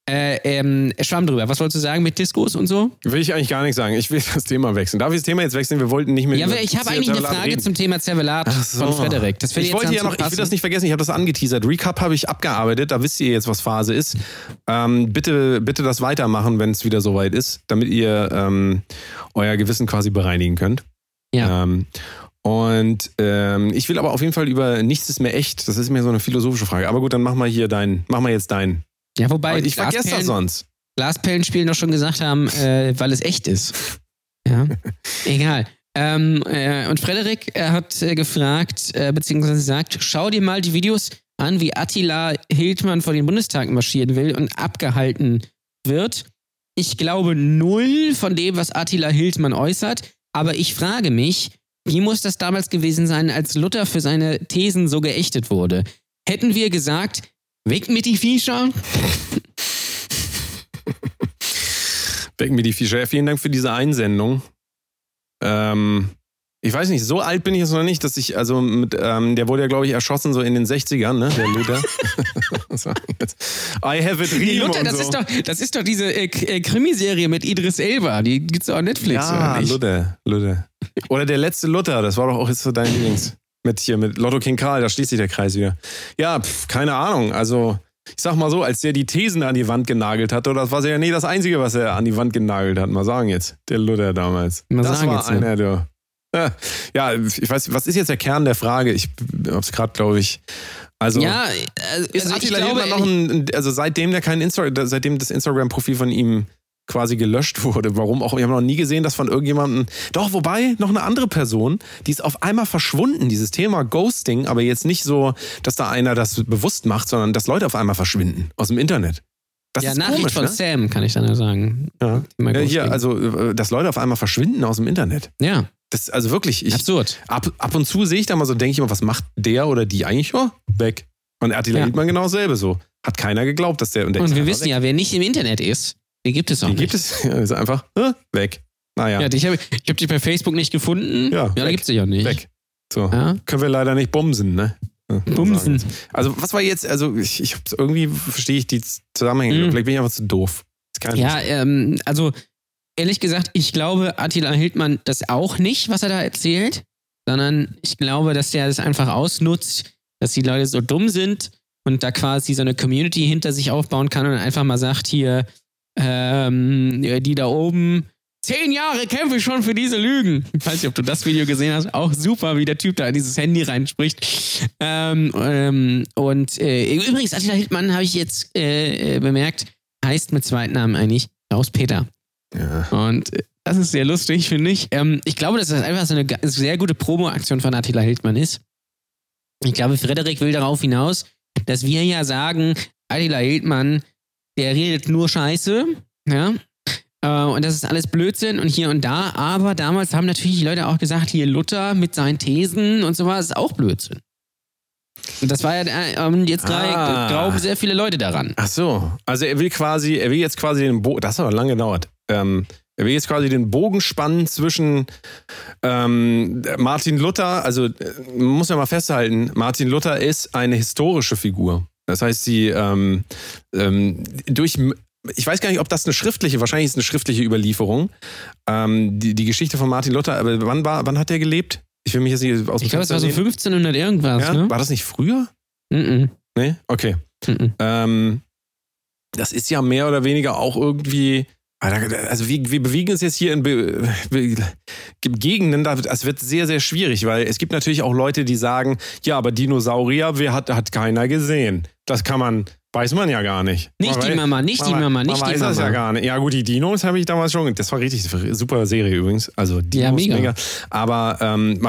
C: Äh, ähm, Schwamm drüber. Was wolltest du sagen mit Diskos und so?
B: Will ich eigentlich gar nicht sagen. Ich will das Thema wechseln. Darf ich das Thema jetzt wechseln? Wir wollten nicht mehr.
C: Ja, ich habe eigentlich eine Frage
B: reden.
C: zum Thema Zervelat
B: so.
C: von Frederik. Das
B: ich wollte ja noch, ich will das nicht vergessen, ich habe das angeteasert. Recap habe ich abgearbeitet, da wisst ihr jetzt, was Phase ist. Ähm, bitte, bitte das weitermachen, wenn es wieder soweit ist, damit ihr ähm, euer Gewissen quasi bereinigen könnt.
C: Ja.
B: Ähm, und ähm, ich will aber auf jeden Fall über nichts ist mehr echt. Das ist mir so eine philosophische Frage. Aber gut, dann mach mal hier dein, mach mal jetzt dein.
C: Ja, wobei
B: ich vergesse das sonst.
C: Glasperlenspielen doch schon gesagt haben, äh, weil es echt ist. Ja, <laughs> egal. Ähm, äh, und Frederik er hat äh, gefragt, äh, beziehungsweise sagt, schau dir mal die Videos an, wie Attila Hildmann vor den Bundestag marschieren will und abgehalten wird. Ich glaube null von dem, was Attila Hildmann äußert, aber ich frage mich, wie muss das damals gewesen sein, als Luther für seine Thesen so geächtet wurde? Hätten wir gesagt, weg mit die Viecher?
B: Becken mir die Fischer. Ja, vielen Dank für diese Einsendung. Ähm, ich weiß nicht, so alt bin ich jetzt noch nicht, dass ich, also mit, ähm, der wurde ja, glaube ich, erschossen so in den 60ern, ne? Der Luther. <laughs> I have a dream
C: Luther,
B: und
C: das,
B: so.
C: ist doch, das ist doch diese äh, äh, Krimiserie mit Idris Elba. Die gibt's doch auf Netflix,
B: ja,
C: oder nicht?
B: Luther, Luther. Oder der letzte Luther, das war doch auch jetzt so dein Lieblings. Mit hier, mit Lotto King Karl, da schließt sich der Kreis wieder. Ja, pf, keine Ahnung, also ich sag mal so, als der die Thesen an die Wand genagelt hat, oder das war ja nie das Einzige, was er an die Wand genagelt hat, mal sagen jetzt, der Luther damals.
C: Mal
B: das
C: sagen
B: war
C: jetzt, ja.
B: einer. Ja, Ja, ich weiß, was ist jetzt der Kern der Frage? Ich hab's gerade, glaube ich. Also,
C: Ja, also,
B: ist
C: also ich
B: Attila
C: glaube,
B: noch ein, also seitdem der kein Insta seitdem das Instagram-Profil von ihm quasi gelöscht wurde, warum auch, ich habe noch nie gesehen, dass von irgendjemandem, doch, wobei, noch eine andere Person, die ist auf einmal verschwunden, dieses Thema Ghosting, aber jetzt nicht so, dass da einer das bewusst macht, sondern dass Leute auf einmal verschwinden aus dem Internet. Das
C: ja,
B: ist
C: Nachricht
B: komisch,
C: von
B: ne?
C: Sam, kann ich dann ja sagen.
B: Ja. Ja, hier, also, äh, dass Leute auf einmal verschwinden aus dem Internet.
C: ja,
B: Das, also wirklich, ich,
C: absurd.
B: ab, ab und zu sehe ich da mal so, denke ich immer, was macht der oder die eigentlich? Ja, weg. Und Attila
C: Ja.
B: Hildmann genau dasselbe so. Hat keiner geglaubt, dass der. der
C: Und
B: ist
C: wir wissen
B: weg.
C: ja, wer nicht im Internet ist, den gibt es auch
B: Die
C: nicht.
B: gibt es. <laughs> Ja, ist einfach äh, weg. Naja,
C: Ja, ich habe ich hab dich bei Facebook nicht gefunden.
B: Ja,
C: ja da gibt es auch nicht.
B: weg. So.
C: Ja?
B: Können wir leider nicht bumsen, ne? Ja,
C: Bumsen.
B: Also, was war jetzt, also ich, ich hab's irgendwie verstehe ich die Zusammenhänge.
C: Mhm.
B: Vielleicht bin ich einfach zu doof.
C: Ja, ähm, also ehrlich gesagt, ich glaube Attila Hildmann das auch nicht, was er da erzählt, sondern ich glaube, dass der das einfach ausnutzt, dass die Leute so dumm sind und da quasi so eine Community hinter sich aufbauen kann und einfach mal sagt, hier, ähm, die da oben Zehn Jahre kämpfe ich schon für diese Lügen. Ich weiß nicht, ob du das Video gesehen hast. Auch super, wie der Typ da in dieses Handy reinspricht. Ähm, ähm, und äh, übrigens, Attila Hildmann habe ich jetzt äh, äh, bemerkt, heißt mit zweiten Namen eigentlich Klaus Peter.
B: Ja.
C: Und äh, das ist sehr lustig, finde ich. Ähm, ich glaube, dass das einfach so eine sehr gute Promo-Aktion von Attila Hildmann ist. Ich glaube, Frederik will darauf hinaus, dass wir ja sagen, Attila Hildmann, der redet nur Scheiße, ja. Äh, Und das ist alles Blödsinn und hier und da. Aber damals haben natürlich die Leute auch gesagt, hier Luther mit seinen Thesen und sowas ist auch Blödsinn. Und das war ja, äh, und jetzt
B: Ah.
C: glauben sehr viele Leute daran.
B: Ach so, also er will quasi, er will jetzt quasi den Bogen, das hat aber lange gedauert. Ähm, er will jetzt quasi den Bogen spannen zwischen ähm, Martin Luther, also äh, man muss ja mal festhalten, Martin Luther ist eine historische Figur. Das heißt, sie ähm, ähm, durch, ich weiß gar nicht, ob das eine schriftliche, wahrscheinlich ist es eine schriftliche Überlieferung, ähm, die, die Geschichte von Martin Luther, aber wann, war, wann hat er gelebt? Ich will mich jetzt nicht aus dem
C: Ich glaube, es war so
B: Fenster lehnen.
C: 1500 irgendwas,
B: ja?
C: ne?
B: War das nicht früher?
C: Mhm.
B: Nee? Okay.
C: Mhm.
B: Ähm, das ist ja mehr oder weniger auch irgendwie. Also wir, wir bewegen uns jetzt hier in Be Be Gegenden, es wird sehr, sehr schwierig, weil es gibt natürlich auch Leute, die sagen, ja, aber Dinosaurier wer hat, hat keiner gesehen. Das kann man, weiß man ja gar nicht.
C: Nicht
B: man
C: die Mama, nicht die
B: man,
C: Mama, nicht
B: man
C: die
B: weiß das ja
C: Mama.
B: gar nicht. Ja gut, die Dinos habe ich damals schon, das war richtig super Serie übrigens. Also Dinos,
C: Ja, mega.
B: Aber ähm,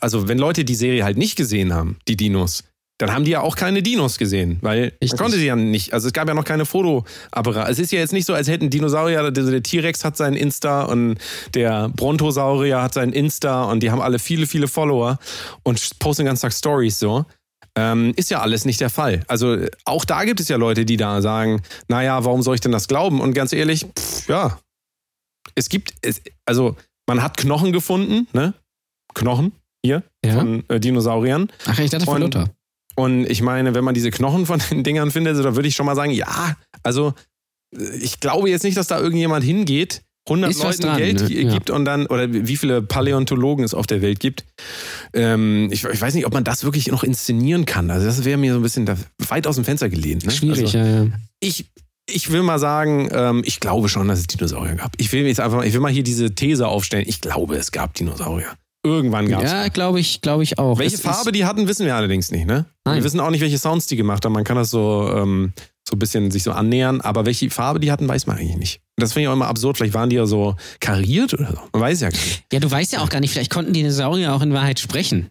B: also wenn Leute die Serie halt nicht gesehen haben, die Dinos, dann haben die ja auch keine Dinos gesehen, weil man konnte sie ja nicht. Also es gab ja noch keine Fotoapparat. Es ist ja jetzt nicht so, als hätten Dinosaurier, der, der T-Rex hat seinen Insta und der Brontosaurier hat seinen Insta und die haben alle viele, viele Follower und posten den ganzen Tag Stories so. Ähm, ist ja alles nicht der Fall. Also auch da gibt es ja Leute, die da sagen, naja, warum soll ich denn das glauben? Und ganz ehrlich, pff, ja, es gibt, es, also man hat Knochen gefunden, ne? Knochen hier
C: Ja.
B: von äh, Dinosauriern.
C: Ach, ich dachte von Luther.
B: Und ich meine, wenn man diese Knochen von den Dingern findet, so, da würde ich schon mal sagen, ja, also äh, ich glaube jetzt nicht, dass da irgendjemand hingeht, 100
C: Ist
B: Leuten
C: dran,
B: Geld
C: ne?
B: gi-
C: Ja.
B: gibt und dann, oder wie viele Paläontologen es auf der Welt gibt. Ähm, ich, ich weiß nicht, ob man das wirklich noch inszenieren kann. Also das wäre mir so ein bisschen da, weit aus dem Fenster gelehnt. Ne?
C: Schwierig,
B: Also,
C: ja, ja.
B: ich, ich will mal sagen, ähm, ich glaube schon, dass es Dinosaurier gab. Ich will jetzt einfach, ich will mal hier diese These aufstellen. Ich glaube, es gab Dinosaurier. Irgendwann gab es.
C: Ja, glaube ich, glaube ich auch.
B: Welche
C: Es
B: Farbe die hatten, wissen wir allerdings nicht, ne?
C: Nein.
B: Wir wissen auch nicht, welche Sounds die gemacht haben. Man kann das so, ähm, so ein bisschen sich so annähern, aber welche Farbe die hatten, weiß man eigentlich nicht. Das finde ich auch immer absurd. Vielleicht waren die ja so kariert oder so. Man weiß ja gar nicht.
C: ja, du weißt ja auch gar nicht, vielleicht konnten Dinosaurier auch in Wahrheit sprechen.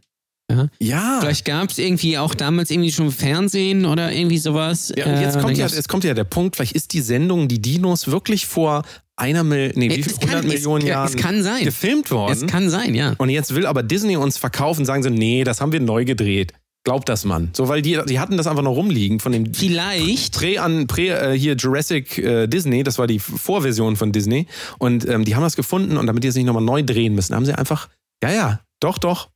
B: Ja.
C: Vielleicht gab es irgendwie auch damals irgendwie schon Fernsehen oder irgendwie sowas.
B: ja und jetzt
C: Äh,
B: kommt ja, jetzt kommt ja der Punkt, vielleicht ist die Sendung Die Dinos wirklich vor einer Mil nee, wie
C: Äh,
B: viel,
C: es kann-
B: 100
C: es-
B: Millionen
C: es
B: Jahren
C: kann sein.
B: gefilmt worden.
C: Es kann sein, ja.
B: und jetzt will aber Disney uns verkaufen, sagen sie, nee, das haben wir neu gedreht. Glaubt das man. So, weil die, die hatten das einfach noch rumliegen von dem
C: Vielleicht.
B: Prä an Prä äh, hier Jurassic äh, Disney, das war die Vorversion von Disney und ähm, die haben das gefunden und damit die es nicht nochmal neu drehen müssen, haben sie einfach ja ja, doch doch.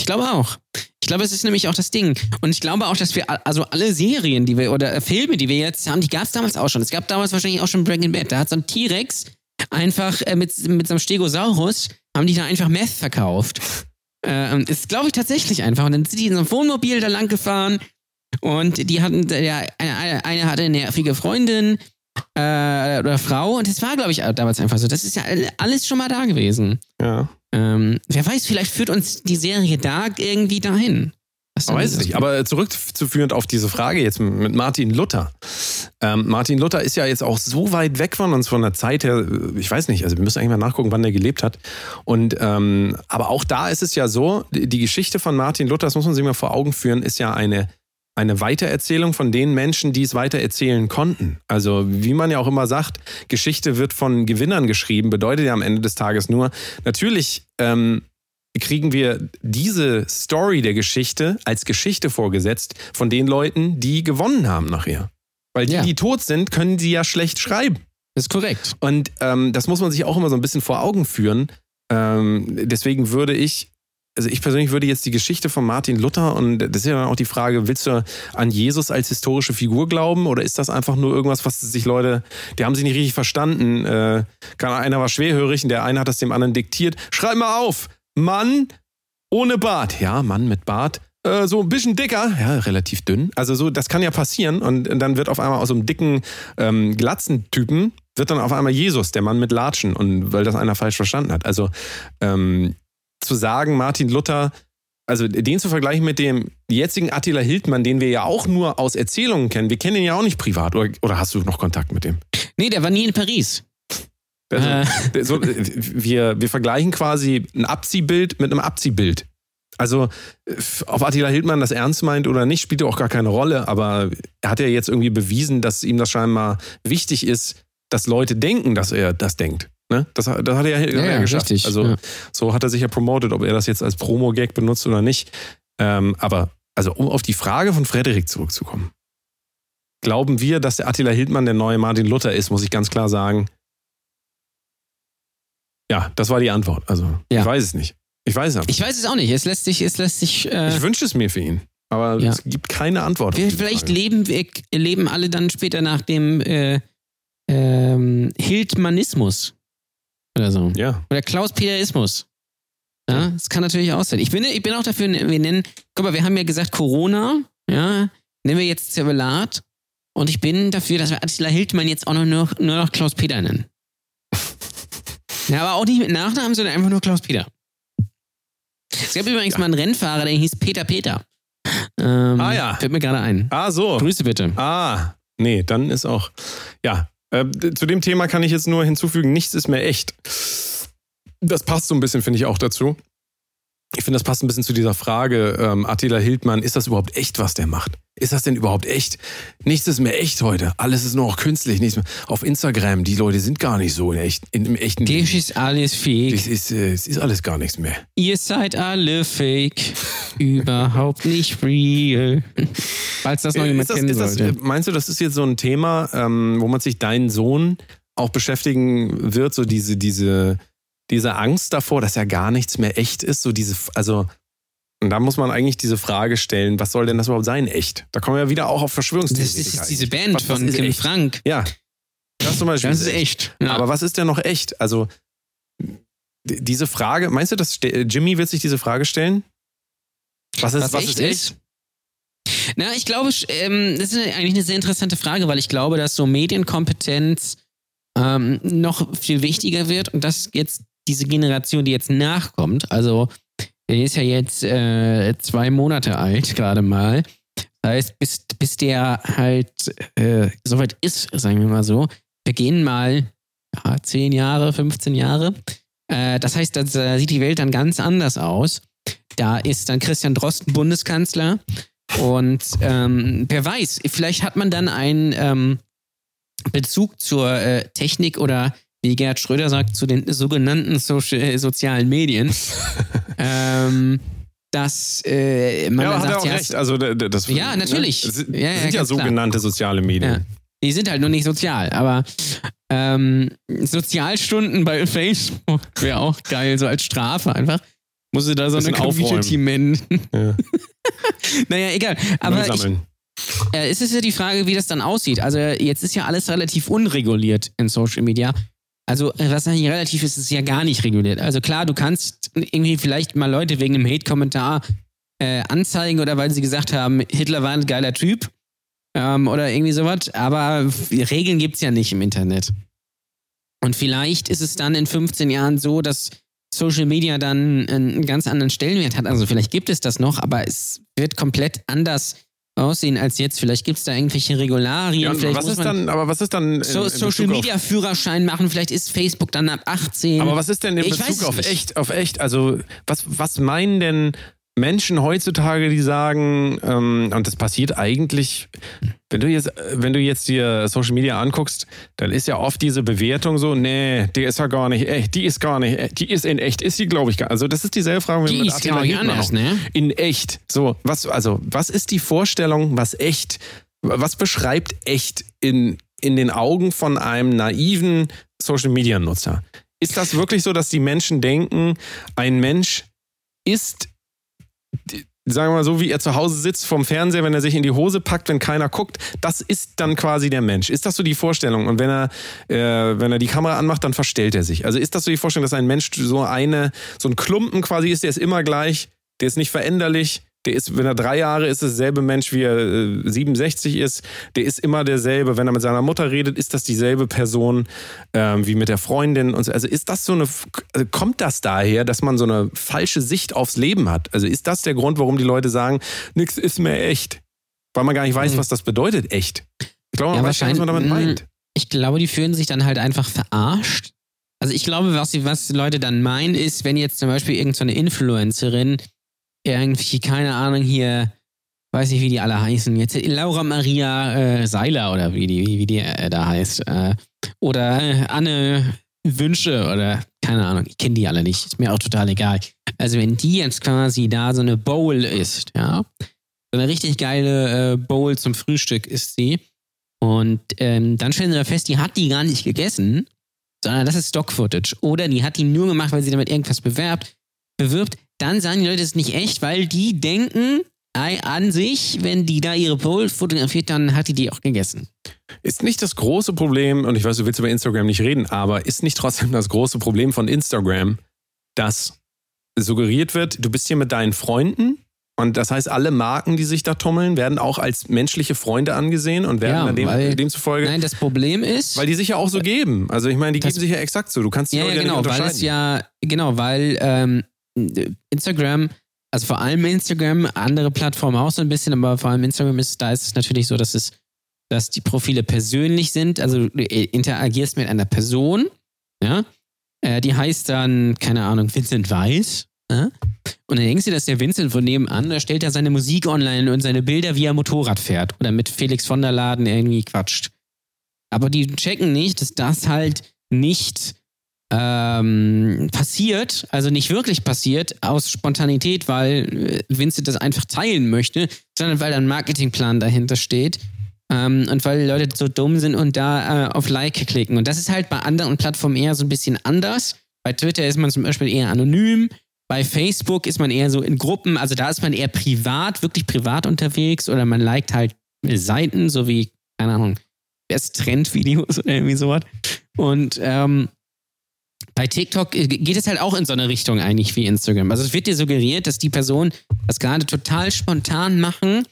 C: Ich glaube auch. Ich glaube, es ist nämlich auch das Ding. Und ich glaube auch, dass wir, also alle Serien, die wir, oder äh, Filme, die wir jetzt haben, die gab es damals auch schon. Es gab damals wahrscheinlich auch schon Breaking Bad. Da hat so ein T-Rex einfach äh, mit, mit so einem Stegosaurus, haben die da einfach Meth verkauft. <laughs> Äh, ist, glaube ich, tatsächlich einfach. Und dann sind die in so einem Wohnmobil da lang gefahren und die hatten, der, eine, eine, eine hatte eine nervige Freundin äh, oder Frau und das war, glaube ich, damals einfach so. Das ist ja alles schon mal da gewesen.
B: Ja.
C: Ähm, wer weiß, vielleicht führt uns die Serie Dark irgendwie dahin.
B: Man weiß es nicht, aber zurückzuführend auf diese Frage jetzt mit Martin Luther. Ähm, Martin Luther ist ja jetzt auch so weit weg von uns von der Zeit her, ich weiß nicht, also wir müssen eigentlich mal nachgucken, wann er gelebt hat. Und ähm, aber auch da ist es ja so, die die Geschichte von Martin Luther, das muss man sich mal vor Augen führen, ist ja eine eine Weitererzählung von den Menschen, die es weitererzählen konnten. Also wie man ja auch immer sagt, Geschichte wird von Gewinnern geschrieben, bedeutet ja am Ende des Tages nur, natürlich ähm, kriegen wir diese Story der Geschichte als Geschichte vorgesetzt von den Leuten, die gewonnen haben nachher. Weil die,
C: Ja.
B: die tot sind, können sie ja schlecht schreiben.
C: Das ist korrekt.
B: Und ähm, das muss man sich auch immer so ein bisschen vor Augen führen. Ähm, deswegen würde ich, also ich persönlich würde jetzt die Geschichte von Martin Luther und das ist ja dann auch die Frage, willst du an Jesus als historische Figur glauben oder ist das einfach nur irgendwas, was sich Leute, die haben sich nicht richtig verstanden. Äh, einer war schwerhörig und der eine hat das dem anderen diktiert. Schreib mal auf, Mann ohne Bart. Ja, Mann mit Bart. Äh, so ein bisschen dicker, ja, relativ dünn. Also so, das kann ja passieren und dann wird auf einmal aus so einem dicken, ähm, glatzen Typen wird dann auf einmal Jesus, der Mann mit Latschen, und weil das einer falsch verstanden hat. Also ähm, zu sagen, Martin Luther, also den zu vergleichen mit dem jetzigen Attila Hildmann, den wir ja auch nur aus Erzählungen kennen. Wir kennen ihn ja auch nicht privat. Oder, oder hast du noch Kontakt mit dem?
C: Nee, der war nie in Paris.
B: Also, so, wir, wir vergleichen quasi ein Abziehbild mit einem Abziehbild. Also, ob Attila Hildmann das ernst meint oder nicht, spielt ja auch gar keine Rolle. Aber er hat ja jetzt irgendwie bewiesen, dass ihm das scheinbar wichtig ist, dass Leute denken, dass er das denkt. Ne? Das, das hat er ja,
C: Ja,
B: geschafft.
C: richtig,
B: also,
C: ja.
B: so hat er sich ja promotet, ob er das jetzt als Promo-Gag benutzt oder nicht. Ähm, aber, also, um auf die Frage von Frederik zurückzukommen. Glauben wir, dass der Attila Hildmann der neue Martin Luther ist, muss ich ganz klar sagen. Ja, das war die Antwort. Also,
C: Ja.
B: ich weiß es nicht. Ich weiß es aber.
C: Ich weiß es auch nicht. Es lässt sich, es lässt sich. Äh,
B: Ich wünsche es mir für ihn. Aber
C: Ja.
B: es gibt keine Antwort.
C: vielleicht leben wir leben alle dann später nach dem äh, ähm, Hildmannismus oder so.
B: Ja.
C: Oder Klaus-Peterismus. Ja, das kann natürlich auch sein. Ich bin, ich bin auch dafür, wir nennen, guck mal, wir haben ja gesagt Corona, ja, nennen wir jetzt Zervelat und ich bin dafür, dass wir Attila Hildmann jetzt auch noch nur, nur noch Klaus-Peter nennen. Ja, aber auch nicht mit Nachnamen, sondern einfach nur Klaus-Peter. Es gab übrigens mal einen Rennfahrer, der hieß Peter Peter. Ähm,
B: Ah, ja.
C: Fällt mir gerade ein.
B: Ah, so.
C: Grüße bitte.
B: Ah, nee, dann ist auch. Ja, äh, zu dem Thema kann ich jetzt nur hinzufügen, nichts ist mehr echt. Das passt so ein bisschen, finde ich, auch dazu. Ich finde, das passt ein bisschen zu dieser Frage, ähm, Attila Hildmann, ist das überhaupt echt, was der macht? Ist das denn überhaupt echt? Nichts ist mehr echt heute. Alles ist nur noch künstlich. Nichts mehr. Auf Instagram, die Leute sind gar nicht so in echt, in, im echten Leben.
C: Das ist alles fake.
B: Es ist, äh, ist alles gar nichts mehr.
C: Ihr seid alle fake. Überhaupt nicht real. Falls das noch jemand
B: ist das,
C: kennen
B: ist das,
C: sollte.
B: meinst du, das ist jetzt so ein Thema, ähm, wo man sich deinen Sohn auch beschäftigen wird, so diese, diese, diese Angst davor, dass ja gar nichts mehr echt ist, so diese, also, und da muss man eigentlich diese Frage stellen, was soll denn das überhaupt sein, echt? Da kommen wir wieder auch auf
C: Das
B: Verschwörungstheorien.
C: ist diese Band
B: Was- was
C: von
B: ist
C: Kim
B: echt?
C: Frank.
B: Ja, das zum Beispiel.
C: Das ist echt. Ja.
B: Aber was ist denn noch echt? Also, diese Frage, meinst du, dass ste- Jimmy wird sich diese Frage stellen? Was ist, was, ist echt?
C: Na, ich glaube, ähm, das ist eigentlich eine sehr interessante Frage, weil ich glaube, dass so Medienkompetenz ähm, noch viel wichtiger wird und dass jetzt diese Generation, die jetzt nachkommt, also der ist ja jetzt äh, zwei Monate alt gerade mal. Das heißt, bis, bis der halt äh, soweit ist, sagen wir mal so, vergehen mal ja, 10 Jahre, 15 Jahre. Äh, das heißt, da da sieht die Welt dann ganz anders aus. Da ist dann Christian Drosten Bundeskanzler. Und ähm, wer weiß, vielleicht hat man dann einen ähm, Bezug zur äh, Technik oder wie Gerhard Schröder sagt, zu den sogenannten Social, äh, sozialen Medien. <laughs> ähm, dass äh, man
B: Ja,
C: dann
B: hat er
C: sagt,
B: auch recht. Also, das,
C: Ja, natürlich.
B: Das sind
C: Ja, ja,
B: ja
C: ganz klar.
B: sogenannte soziale Medien.
C: Die sind halt noch nicht sozial, aber ähm, Sozialstunden bei Facebook wäre auch geil, so als Strafe einfach. Musst du da so eine. Community nennen.
B: Ja. <laughs>
C: naja, egal. Aber ich, äh, es ist ja die Frage, wie das dann aussieht. Also jetzt ist ja alles relativ unreguliert in Social Media. Also äh, was eigentlich relativ ist, ist ja gar nicht reguliert. Also klar, du kannst irgendwie vielleicht mal Leute wegen einem Hate-Kommentar äh, anzeigen oder weil sie gesagt haben, Hitler war ein geiler Typ ähm, oder irgendwie sowas. Aber Regeln gibt's ja nicht im Internet. Und vielleicht ist es dann in 15 Jahren so, dass Social Media dann einen ganz anderen Stellenwert hat. Also vielleicht gibt es das noch, aber es wird komplett anders aussehen als jetzt. Vielleicht gibt es da irgendwelche Regularien.
B: Ja,
C: vielleicht
B: was
C: muss
B: ist
C: man
B: dann, aber was ist dann in,
C: so,
B: in
C: Social Media Führerschein machen. Vielleicht ist Facebook dann ab 18.
B: Aber was ist denn in
C: Ich
B: Bezug auf echt, auf echt? Also, was, was meinen denn Menschen heutzutage, die sagen, ähm, und das passiert eigentlich, wenn du jetzt, wenn du jetzt dir Social Media anguckst, dann ist ja oft diese Bewertung so, nee, die ist ja gar nicht echt, die ist gar nicht echt, die ist in echt, ist sie, glaube ich, gar Also das ist dieselbe Frage, wenn
C: die
B: mit
C: ist,
B: Attila
C: glaube ich, anders, ne?
B: in echt. So, was, also, was ist die Vorstellung, was echt, was beschreibt echt in, in den Augen von einem naiven Social Media Nutzer? Ist das wirklich so, dass die Menschen denken, ein Mensch ist, die- sagen wir mal so, wie er zu Hause sitzt vom Fernseher, wenn er sich in die Hose packt, wenn keiner guckt, das ist dann quasi der Mensch. Ist das so die Vorstellung? Und wenn er, äh, wenn er die Kamera anmacht, dann verstellt er sich. Also ist das so die Vorstellung, dass ein Mensch so eine, so ein Klumpen quasi ist, der ist immer gleich, der ist nicht veränderlich, Der ist, wenn er drei Jahre ist, ist derselbe Mensch, wie er äh, 67 ist. Der ist immer derselbe. Wenn er mit seiner Mutter redet, ist das dieselbe Person ähm, wie mit der Freundin. Und so. Also ist das so eine, also kommt das daher, dass man so eine falsche Sicht aufs Leben hat? Also ist das der Grund, warum die Leute sagen, nichts ist mehr echt? Weil man gar nicht weiß,
C: Mhm.
B: was das bedeutet, echt. Ich glaube, man
C: Ja,
B: weiß nicht, was man damit meint.
C: Ich glaube, die fühlen sich dann halt einfach verarscht. Also ich glaube, was die, was die Leute dann meinen, ist, wenn jetzt zum Beispiel irgendeine Influencerin irgendwie, keine Ahnung, hier, weiß nicht, wie die alle heißen, jetzt Laura Maria äh, Seiler oder wie die, wie, wie die äh, da heißt. Äh, oder äh, Anne Wünsche oder keine Ahnung, ich kenne die alle nicht, ist mir auch total egal. Also wenn die jetzt quasi da so eine Bowl ist, ja, so eine richtig geile äh, Bowl zum Frühstück ist sie. Und ähm, dann stellen sie da fest, die hat die gar nicht gegessen, sondern das ist Stock-Footage. Oder die hat die nur gemacht, weil sie damit irgendwas bewerbt, bewirbt. Dann sagen die Leute, das ist nicht echt, weil die denken ei, an sich, wenn die da ihre Bowl fotografiert, dann hat die die auch gegessen.
B: Ist nicht das große Problem, und ich weiß, du willst über Instagram nicht reden, aber ist nicht trotzdem das große Problem von Instagram, dass suggeriert wird, du bist hier mit deinen Freunden und das heißt, alle Marken, die sich da tummeln, werden auch als menschliche Freunde angesehen und werden
C: Ja,
B: dem,
C: weil-
B: demzufolge,
C: Nein, das Problem ist.
B: weil die sich ja auch so geben. Also ich meine, die
C: Das-
B: geben sich ja exakt so. Du kannst die
C: ja, ja, genau, weil es ja, genau, weil ähm, Instagram, also vor allem Instagram, andere Plattformen auch so ein bisschen, aber vor allem Instagram ist, da ist es natürlich so, dass es, dass die Profile persönlich sind, also du äh, interagierst mit einer Person, ja, äh, die heißt dann, keine Ahnung, Vincent Weiss, ja? und dann denkst du, dass der Vincent von nebenan, da stellt er seine Musik online und seine Bilder, wie er Motorrad fährt oder mit Felix von der Laden irgendwie quatscht. Aber die checken nicht, dass das halt nicht ähm, passiert, also nicht wirklich passiert, aus Spontanität, weil äh, Vincent das einfach teilen möchte, sondern weil da ein Marketingplan dahinter steht. Ähm, und weil die Leute so dumm sind und da äh, auf Like klicken. Und das ist halt bei anderen Plattformen eher so ein bisschen anders. Bei Twitter ist man zum Beispiel eher anonym. Bei Facebook ist man eher so in Gruppen, also da ist man eher privat, wirklich privat unterwegs oder man liked halt Seiten, so wie, keine Ahnung, Best Trend-Videos <laughs> oder irgendwie sowas. Und ähm, bei TikTok äh, geht es halt auch in so eine Richtung eigentlich wie Instagram. Also es wird dir suggeriert, dass die Personen das gerade total spontan machen.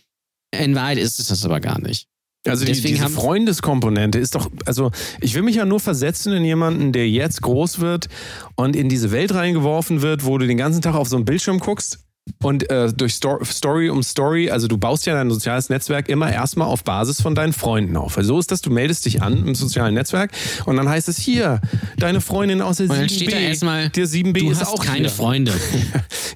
C: In Wahrheit ist es das aber gar nicht.
B: Also die,
C: Deswegen
B: diese Freundeskomponente ist doch, also ich will mich ja nur versetzen in jemanden, der jetzt groß wird und in diese Welt reingeworfen wird, wo du den ganzen Tag auf so einen Bildschirm guckst und äh, durch Sto Story um Story, also du baust ja dein soziales Netzwerk immer erstmal auf Basis von deinen Freunden auf. Also so ist das, du meldest dich an im sozialen Netzwerk und dann heißt es hier, deine Freundin aus der
C: Und dann
B: 7b,
C: steht da erstmal,
B: der 7b
C: du
B: ist
C: hast
B: auch
C: keine
B: hier.
C: Freunde. <laughs>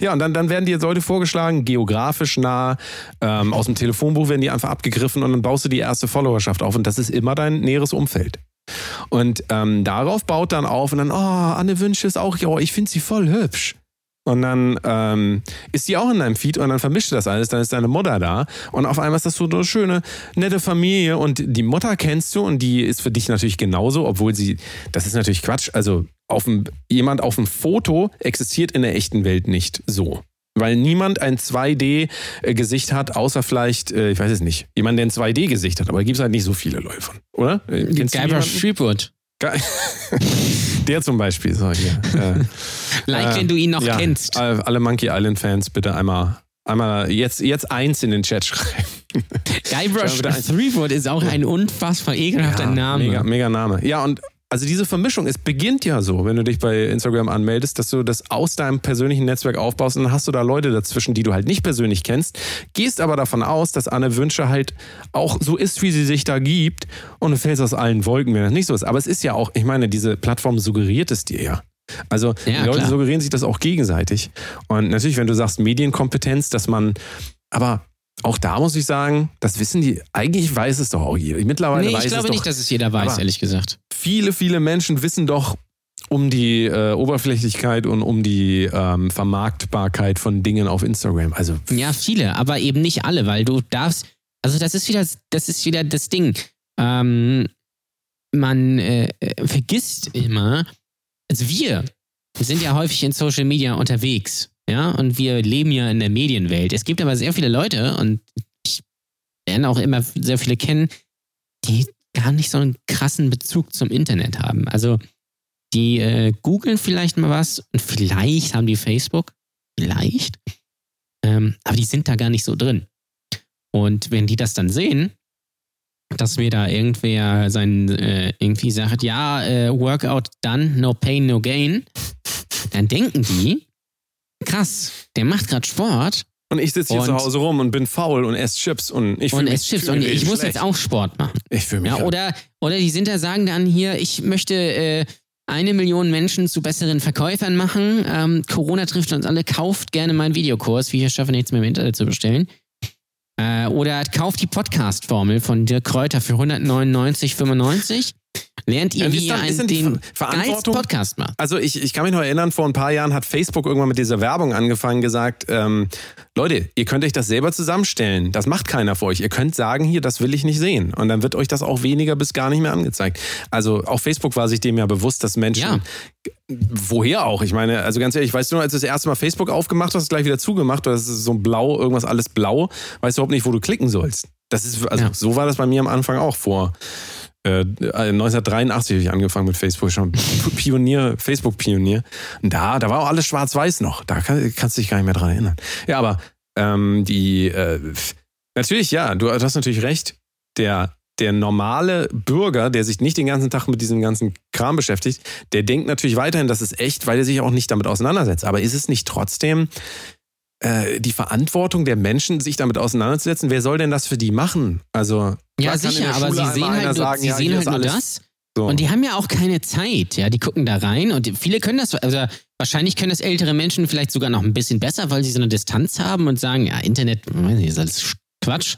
B: Ja, und dann, dann werden dir Leute vorgeschlagen, geografisch nah, ähm, aus dem Telefonbuch werden die einfach abgegriffen und dann baust du die erste Followerschaft auf und das ist immer dein näheres Umfeld. Und ähm, darauf baut dann auf und dann, oh, Anne Wünsche ist auch, ja, ich finde sie voll hübsch. Und dann ähm, ist sie auch in deinem Feed und dann vermischt das alles, dann ist deine Mutter da und auf einmal ist das so eine schöne, nette Familie und die Mutter kennst du und die ist für dich natürlich genauso, obwohl sie, das ist natürlich Quatsch, also auf dem, jemand auf dem Foto existiert in der echten Welt nicht so. Weil niemand ein 2D-Gesicht hat, außer vielleicht, äh, ich weiß es nicht, jemand, der ein 2D-Gesicht hat, aber da gibt es halt nicht so viele Leute von, oder? Äh, kennst <laughs> Der zum Beispiel, so hier. Äh,
C: Like,
B: Äh,
C: wenn du ihn noch
B: ja,
C: kennst.
B: Alle Monkey Island-Fans bitte einmal, einmal jetzt, jetzt eins in den Chat schreiben.
C: Guybrush Threepwood ist auch ein unfassbar ekelhafter Name.
B: Mega, mega Name. Ja, und also diese Vermischung, es beginnt ja so, wenn du dich bei Instagram anmeldest, dass du das aus deinem persönlichen Netzwerk aufbaust und dann hast du da Leute dazwischen, die du halt nicht persönlich kennst, gehst aber davon aus, dass Anne Wünsche halt auch so ist, wie sie sich da gibt und du fällst aus allen Wolken, wenn das nicht so ist. Aber es ist ja auch, ich meine, diese Plattform suggeriert es dir ja. Also
C: Ja,
B: die Leute
C: klar.
B: suggerieren sich das auch gegenseitig. Und natürlich, wenn du sagst Medienkompetenz, dass man, aber auch da muss ich sagen, das wissen die, eigentlich weiß es doch auch jeder. Mittlerweile
C: Nee,
B: weiß
C: ich
B: es
C: glaube
B: doch
C: nicht, dass es jeder weiß, ehrlich gesagt.
B: viele, viele Menschen wissen doch um die äh, Oberflächlichkeit und um die ähm, Vermarktbarkeit von Dingen auf Instagram. Also
C: Ja, viele, aber eben nicht alle, weil du darfst, also das ist wieder, das ist wieder das Ding. Ähm, man äh, vergisst immer, also wir sind ja häufig in Social Media unterwegs, ja, und wir leben ja in der Medienwelt. Es gibt aber sehr viele Leute und ich lerne auch immer sehr viele kennen, die gar nicht so einen krassen Bezug zum Internet haben. Also die äh, googeln vielleicht mal was und vielleicht haben die Facebook, vielleicht. Ähm, aber die sind da gar nicht so drin. Und wenn die das dann sehen, dass mir da irgendwer sein äh, irgendwie sagt, ja, äh, Workout done, no pain, no gain, dann denken die, krass, der macht gerade Sport
B: Und ich sitze hier zu Hause rum und bin faul und esse Chips und ich
C: und
B: fühle mich
C: es Chips und ich muss
B: schlecht.
C: jetzt auch Sport machen.
B: Ich fühle mich
C: Ja, oder, oder die sind da, sagen dann hier, ich möchte äh, eine Million Menschen zu besseren Verkäufern machen. Ähm, Corona trifft uns alle, kauft gerne meinen Videokurs, wie ich es schaffe, nichts mehr im Internet zu bestellen. Äh, oder kauft die Podcast-Formel von Dirk Kräuter für 199,95. Lernt ihr,
B: Ja,
C: wie ihr einen, den
B: Ver-
C: geilsten
B: Verantwortung-
C: Podcast macht.
B: Also ich, ich kann mich noch erinnern, vor ein paar Jahren hat Facebook irgendwann mit dieser Werbung angefangen, gesagt, ähm, Leute, ihr könnt euch das selber zusammenstellen. Das macht keiner für euch. Ihr könnt sagen, hier, das will ich nicht sehen. Und dann wird euch das auch weniger bis gar nicht mehr angezeigt. Also auch Facebook war sich dem ja bewusst, dass Menschen,
C: Ja.
B: woher auch? Ich meine, also ganz ehrlich, weißt du noch, als du das erste Mal Facebook aufgemacht hast, gleich wieder zugemacht, das ist so blau, irgendwas alles blau, weißt du überhaupt nicht, wo du klicken sollst. Das ist, also
C: Ja.
B: so war das bei mir am Anfang auch vor äh, 1983 habe ich angefangen mit Facebook, schon Pionier, Facebook-Pionier. Da, da war auch alles schwarz-weiß noch. Da kann, kannst du dich gar nicht mehr dran erinnern. Ja, aber ähm, die, äh, natürlich, ja, du hast natürlich recht. Der, der normale Bürger, der sich nicht den ganzen Tag mit diesem ganzen Kram beschäftigt, der denkt natürlich weiterhin, das ist echt, weil er sich auch nicht damit auseinandersetzt. Aber ist es nicht trotzdem äh, die Verantwortung der Menschen, sich damit auseinanderzusetzen? Wer soll denn das für die machen? Also,
C: Ja, sicher, aber sie sehen halt nur,
B: sagen,
C: sie
B: ja,
C: sehen halt nur das.
B: so.
C: Und die haben ja auch keine Zeit, ja. Die gucken da rein und viele können das, also wahrscheinlich können das ältere Menschen vielleicht sogar noch ein bisschen besser, weil sie so eine Distanz haben und sagen, ja, Internet, weiß nicht, ist alles Quatsch.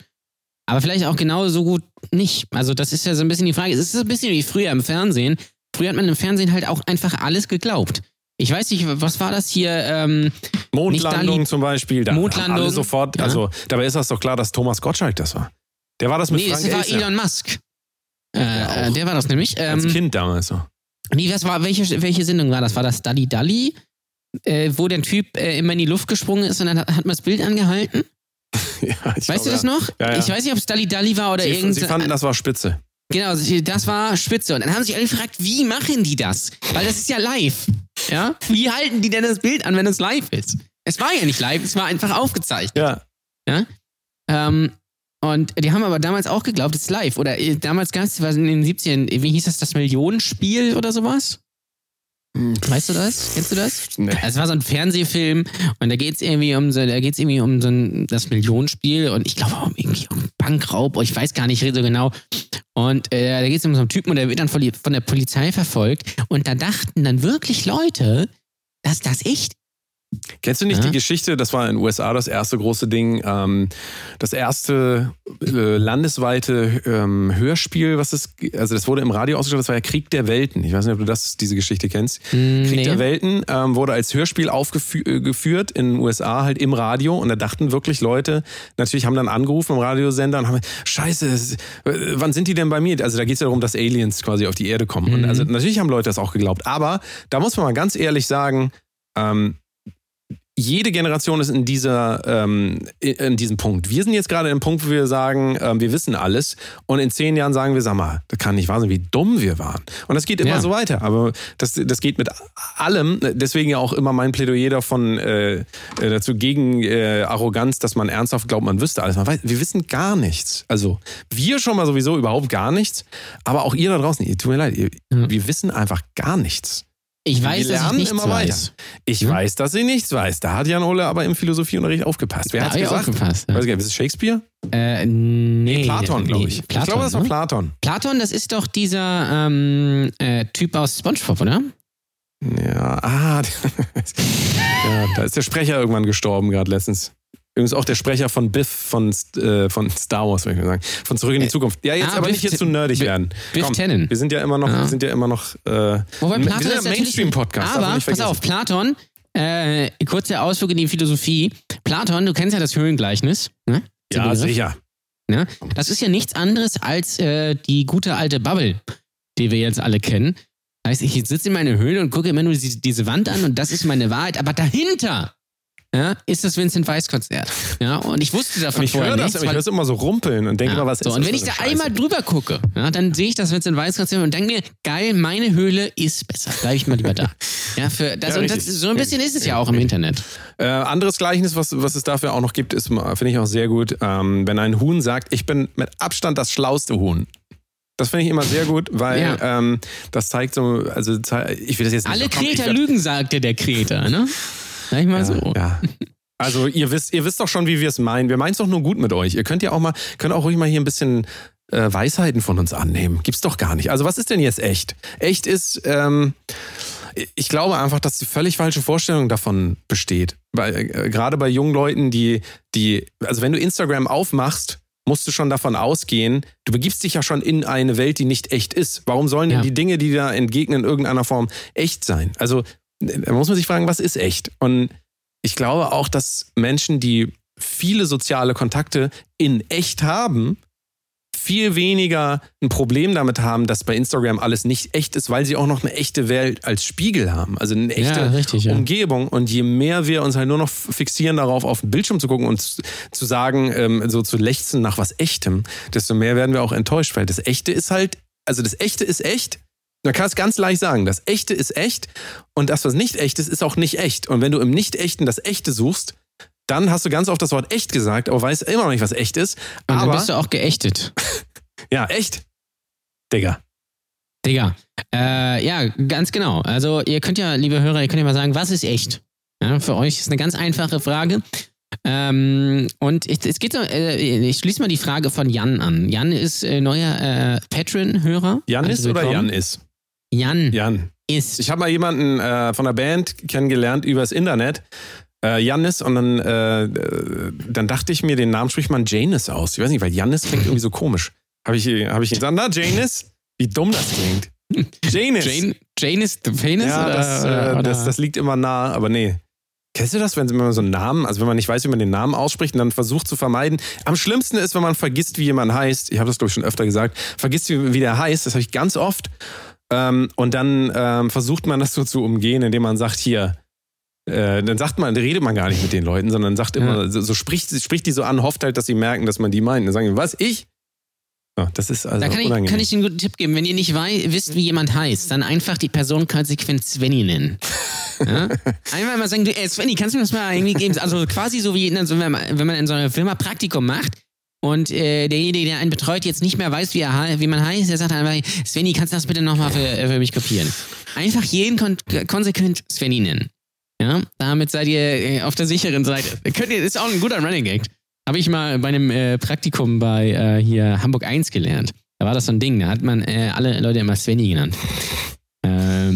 C: Aber vielleicht auch genauso gut nicht. Also das ist ja so ein bisschen die Frage. Es ist ein bisschen wie früher im Fernsehen. Früher hat man im Fernsehen halt auch einfach alles geglaubt. Ich weiß nicht, was war das hier? Ähm,
B: Mondlandung zum Beispiel. Da
C: Mondlandung,
B: alle sofort,
C: ja.
B: also dabei ist das doch klar, dass Thomas Gottschalk das war. Der war das mit
C: nee,
B: Frank
C: das war. Elon Musk. Äh,
B: Der
C: äh, der war das nämlich.
B: Als
C: Ähm,
B: Kind damals so.
C: Nee, was war, welche, welche Sendung war das? War das Dalli Dalli? Äh, wo der Typ äh, immer in die Luft gesprungen ist und dann hat, hat man das Bild angehalten? <laughs>
B: ja, ich
C: Weißt du
B: glaub,
C: das
B: ja.
C: noch?
B: Ja, ja.
C: Ich weiß nicht, ob es Dalli Dalli war oder
B: Sie,
C: irgendein.
B: sie fanden, das war spitze.
C: Genau, das war spitze. Und dann haben sich alle gefragt, wie machen die das? Weil das ist ja live. Ja? Wie halten die denn das Bild an, wenn es live ist? Es war ja nicht live, es war einfach aufgezeichnet.
B: Ja.
C: Ähm, und die haben aber damals auch geglaubt, es ist live. Oder äh, damals gab es in den 70ern, wie hieß das, das Millionenspiel oder sowas? Weißt du das? Kennst du das?
B: Nee.
C: Es war so ein Fernsehfilm und da geht es irgendwie um so, da geht's irgendwie um so ein, das Millionenspiel und ich glaube auch irgendwie um Bankraub, ich weiß gar nicht so genau. Und äh, da geht es um so einen Typen und der wird dann von, von der Polizei verfolgt und da dachten dann wirklich Leute, dass das echt
B: Kennst du nicht
C: Ja.
B: die Geschichte, das war in den USA das erste große Ding, ähm, das erste äh, landesweite ähm, Hörspiel, was es, also das wurde im Radio ausgestrahlt, das war ja Krieg der Welten. Ich weiß nicht, ob du das, diese Geschichte kennst.
C: Hm,
B: Krieg
C: nee.
B: der Welten ähm, wurde als Hörspiel aufgeführt in den USA, halt im Radio. Und da dachten wirklich Leute, natürlich haben dann angerufen im Radiosender und haben, scheiße, es- äh, wann sind die denn bei mir? Also da geht es ja darum, dass Aliens quasi auf die Erde kommen. Und
C: Mhm.
B: also natürlich haben Leute das auch geglaubt. Aber da muss man mal ganz ehrlich sagen, ähm, jede Generation ist in dieser ähm, in- diesem Punkt. Wir sind jetzt gerade im Punkt, wo wir sagen, ähm, wir wissen alles und in zehn Jahren sagen wir, sag mal, das kann nicht wahr sein, wie dumm wir waren. Und das geht immer
C: Ja.
B: so weiter. Aber das, das geht mit allem. Deswegen ja auch immer mein Plädoyer davon äh, äh, dazu gegen äh, Arroganz, dass man ernsthaft glaubt, man wüsste alles. Man weiß, wir wissen gar nichts. Also wir schon mal sowieso überhaupt gar nichts. Aber auch ihr da draußen, ihr tut mir leid, ihr,
C: Ja.
B: wir wissen einfach gar nichts.
C: Ich weiß, dass ich nichts
B: immer weiter.
C: weiß.
B: Ich
C: Hm?
B: weiß, dass sie nichts weiß. Da hat Jan Ole aber im Philosophieunterricht aufgepasst. Wer
C: ich
B: gesagt?
C: aufgepasst, ja.
B: Weiß gar nicht, ist es Shakespeare?
C: Äh, nee.
B: Platon, glaube ich.
C: nee, Platon,
B: ich glaube, das war
C: ne?
B: Platon.
C: Platon, das ist doch dieser ähm, äh, Typ aus SpongeBob, oder?
B: Ja, ah, <laughs> ja, da ist der Sprecher irgendwann gestorben, gerade letztens. Übrigens auch der Sprecher von Biff von, äh, von Star Wars, würde ich mal sagen. Von Zurück in die
C: Äh,
B: Zukunft. Ja, jetzt
C: ah,
B: aber
C: Biff
B: nicht
C: T-
B: zu nerdig
C: Biff-
B: werden.
C: Biff
B: Komm,
C: Tannen.
B: Wir sind ja immer noch,
C: Ja.
B: wir sind ja immer noch. Äh,
C: Wobei
B: wir
C: Platon
B: sind
C: ist
B: ja Mainstream-Podcast.
C: Aber, pass auf, Platon, äh, kurzer Ausflug in die Philosophie. Platon, du kennst ja das Höhlengleichnis. Ne?
B: Ja,
C: Begriff.
B: sicher.
C: Ne? Das ist ja nichts anderes als äh, die gute alte Bubble, die wir jetzt alle kennen. Heißt, ich sitze in meiner Höhle und gucke immer nur diese, diese Wand an und das ist meine Wahrheit. Aber dahinter, ja, ist das Vincent Weiss Konzert. Ja, und ich wusste davon
B: Und ich
C: vorher
B: höre das,
C: nichts,
B: ich höre es immer so rumpeln und denke
C: ja,
B: immer, was
C: so,
B: ist
C: und
B: das
C: wenn
B: für
C: ich da
B: Scheiße?
C: einmal drüber gucke, ja, dann sehe ich das Vincent Weiss Konzert und denke mir, geil, meine Höhle ist besser. Bleib ich mal lieber da. <laughs> Ja, für das,
B: Ja,
C: und das, so ein bisschen ist es ja auch im Internet.
B: Äh, anderes Gleichnis, was, was es dafür auch noch gibt, ist, finde ich auch sehr gut, ähm, wenn ein Huhn sagt, ich bin mit Abstand das schlauste Huhn. Das finde ich immer sehr gut, weil
C: Ja.
B: ähm, das zeigt so, also ich will das jetzt nicht
C: Alle Kreter lügen, sagte der Kreter, ne? <laughs> Sag ich mal so.
B: Ja. Also ihr wisst, ihr wisst doch schon, wie wir es meinen. Wir meinen es doch nur gut mit euch. Ihr könnt ja auch mal, könnt auch ruhig mal hier ein bisschen äh, Weisheiten von uns annehmen. Gibt's doch gar nicht. Also was ist denn jetzt echt? Echt ist, ähm, ich glaube einfach, dass die völlig falsche Vorstellung davon besteht. Weil, äh, gerade bei jungen Leuten, die, die, also wenn du Instagram aufmachst, musst du schon davon ausgehen, du begibst dich ja schon in eine Welt, die nicht echt ist. Warum sollen denn
C: Ja.
B: die Dinge, die da entgegnen, in irgendeiner Form echt sein? Also da muss man sich fragen, was ist echt? Und ich glaube auch, dass Menschen, die viele soziale Kontakte in echt haben, viel weniger ein Problem damit haben, dass bei Instagram alles nicht echt ist, weil sie auch noch eine echte Welt als Spiegel haben. Also eine echte
C: Ja, richtig, ja.
B: Umgebung. Und je mehr wir uns halt nur noch fixieren darauf, auf den Bildschirm zu gucken und zu- zu sagen, ähm, so zu lechzen nach was Echtem, desto mehr werden wir auch enttäuscht, weil das Echte ist halt, also das Echte ist echt. Man kann es ganz leicht sagen, das Echte ist echt und das, was nicht echt ist, ist auch nicht echt. Und wenn du im Nicht-Echten das Echte suchst, dann hast du ganz oft das Wort echt gesagt, aber weißt immer noch nicht, was echt ist.
C: Und dann
B: aber
C: bist du auch geächtet. <laughs>
B: ja, echt. Digga.
C: Digga. Äh, ja, ganz genau. Also, ihr könnt ja, liebe Hörer, ihr könnt ja mal sagen, was ist echt? Ja, für euch ist eine ganz einfache Frage. Ähm, und ich, es geht so, äh, ich schließe mal die Frage von Jan an. Jan ist äh, neuer äh, Patreon-Hörer.
B: Janis
C: Also
B: oder
C: willkommen.
B: Jan ist?
C: Jan
B: Jan.
C: ist.
B: Ich habe mal jemanden äh, von der Band kennengelernt übers Internet. Äh, Jannis und dann, äh, äh, dann dachte ich mir, den Namen spricht man Janis aus. Ich weiß nicht, weil Jannis klingt irgendwie so komisch. Habe ich, hab ich gesagt, na Janis? Wie dumm das klingt. Janis.
C: Jane, the Penis?
B: ja,
C: oder,
B: das, äh,
C: oder?
B: das, das liegt immer nah, aber nee. Kennst du das, wenn man so einen Namen, also wenn man nicht weiß, wie man den Namen ausspricht und dann versucht zu vermeiden? Am schlimmsten ist, wenn man vergisst, wie jemand heißt. Ich habe das, glaube ich, schon öfter gesagt. Vergisst, wie, wie der heißt. Das habe ich ganz oft. Ähm, und dann ähm, versucht man das so zu umgehen, indem man sagt, hier, äh, dann sagt man, redet man gar nicht mit den Leuten, sondern sagt immer, so, so spricht, spricht die so an, hofft halt, dass sie merken, dass man die meint. Dann sagen die, was, ich? Ja, das ist also
C: Da kann ich,
B: unangenehm.
C: kann ich einen guten Tipp geben. Wenn ihr nicht wei wisst, wie jemand heißt, dann einfach die Person konsequent Svenny nennen. <laughs> Ja? Einmal mal sagen, du, ey Svenny, kannst du mir das mal irgendwie geben? Also quasi so wie, in, man, wenn man in so einer Firma Praktikum macht und äh, derjenige, der einen betreut, jetzt nicht mehr weiß, wie, er, wie man heißt, der sagt einfach, Svenny, kannst du das bitte nochmal für, äh, für mich kopieren? Einfach jeden kon konsequent Svenny nennen. Ja, damit seid ihr äh, auf der sicheren Seite. Könnt ihr, ist auch ein guter Running Gag. Habe ich mal bei einem äh, Praktikum bei äh, hier Hamburg 1 gelernt. Da war das so ein Ding, da hat man äh, alle Leute immer Svenny genannt.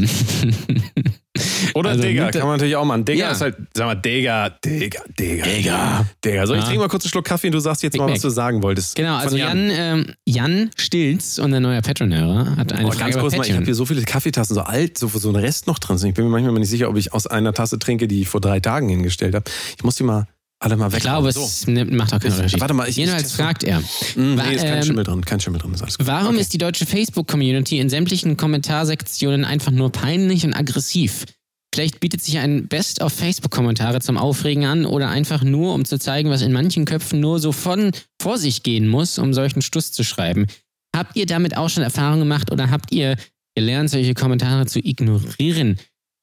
C: Ähm, <laughs>
B: Oder
C: Also der-
B: kann man natürlich auch machen. Digga
C: Ja.
B: ist halt, sag mal, Digga, Digga, Digga.
C: Digga.
B: Digga. So, ich
C: Ja.
B: trinke mal kurz einen Schluck Kaffee und du sagst jetzt
C: Big
B: mal,
C: Mac.
B: was du sagen wolltest.
C: Genau, also Jan, ähm, Jan Stilz, unser neuer Patreon-Hörer, hat eine
B: Oh,
C: Frage
B: ganz kurz mal, ich habe hier so viele Kaffeetassen, so alt, so, so ein Rest noch drin. sind. Ich bin mir manchmal nicht sicher, ob ich aus einer Tasse trinke, die ich vor drei Tagen hingestellt habe. Ich muss die mal alle mal weg.
C: ich glaube,
B: so.
C: es nimmt- macht auch keinen Unterschied.
B: warte mal, ich-
C: Jedenfalls
B: ich-
C: fragt er,
B: Mm, nee, ist kein
C: ähm,
B: Schimmel drin, kein Schimmel drin. Ist alles gut.
C: warum
B: Okay.
C: ist die deutsche Facebook-Community in sämtlichen Kommentarsektionen einfach nur peinlich und aggressiv? Vielleicht bietet sich ein Best-of-Facebook-Kommentare zum Aufregen an oder einfach nur, um zu zeigen, was in manchen Köpfen nur so von vor sich gehen muss, um solchen Stuss zu schreiben. Habt ihr damit auch schon Erfahrung gemacht oder habt ihr gelernt, solche Kommentare zu ignorieren?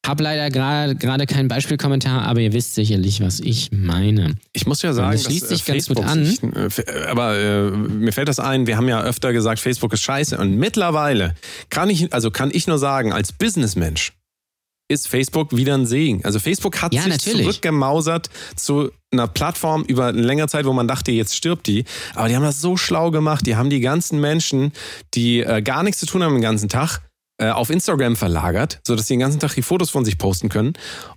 C: Hab leider gerade keinen Beispielkommentar, aber ihr wisst sicherlich, was ich meine.
B: Ich muss ja sagen,
C: das schließt
B: äh,
C: sich ganz gut
B: Facebook
C: an.
B: sich, äh, äh, aber äh, mir fällt das ein, wir haben ja öfter gesagt, Facebook ist scheiße. Und mittlerweile kann ich, also kann ich nur sagen, als Businessmensch ist Facebook wieder ein Segen. Also Facebook hat
C: Ja,
B: sich
C: natürlich.
B: zurückgemausert zu einer Plattform über eine längere Zeit, wo man dachte, jetzt stirbt die. Aber die haben das so schlau gemacht. Die haben die ganzen Menschen, die äh, gar nichts zu tun haben den ganzen Tag, äh, auf Instagram verlagert, sodass sie den ganzen Tag die Fotos von sich posten können.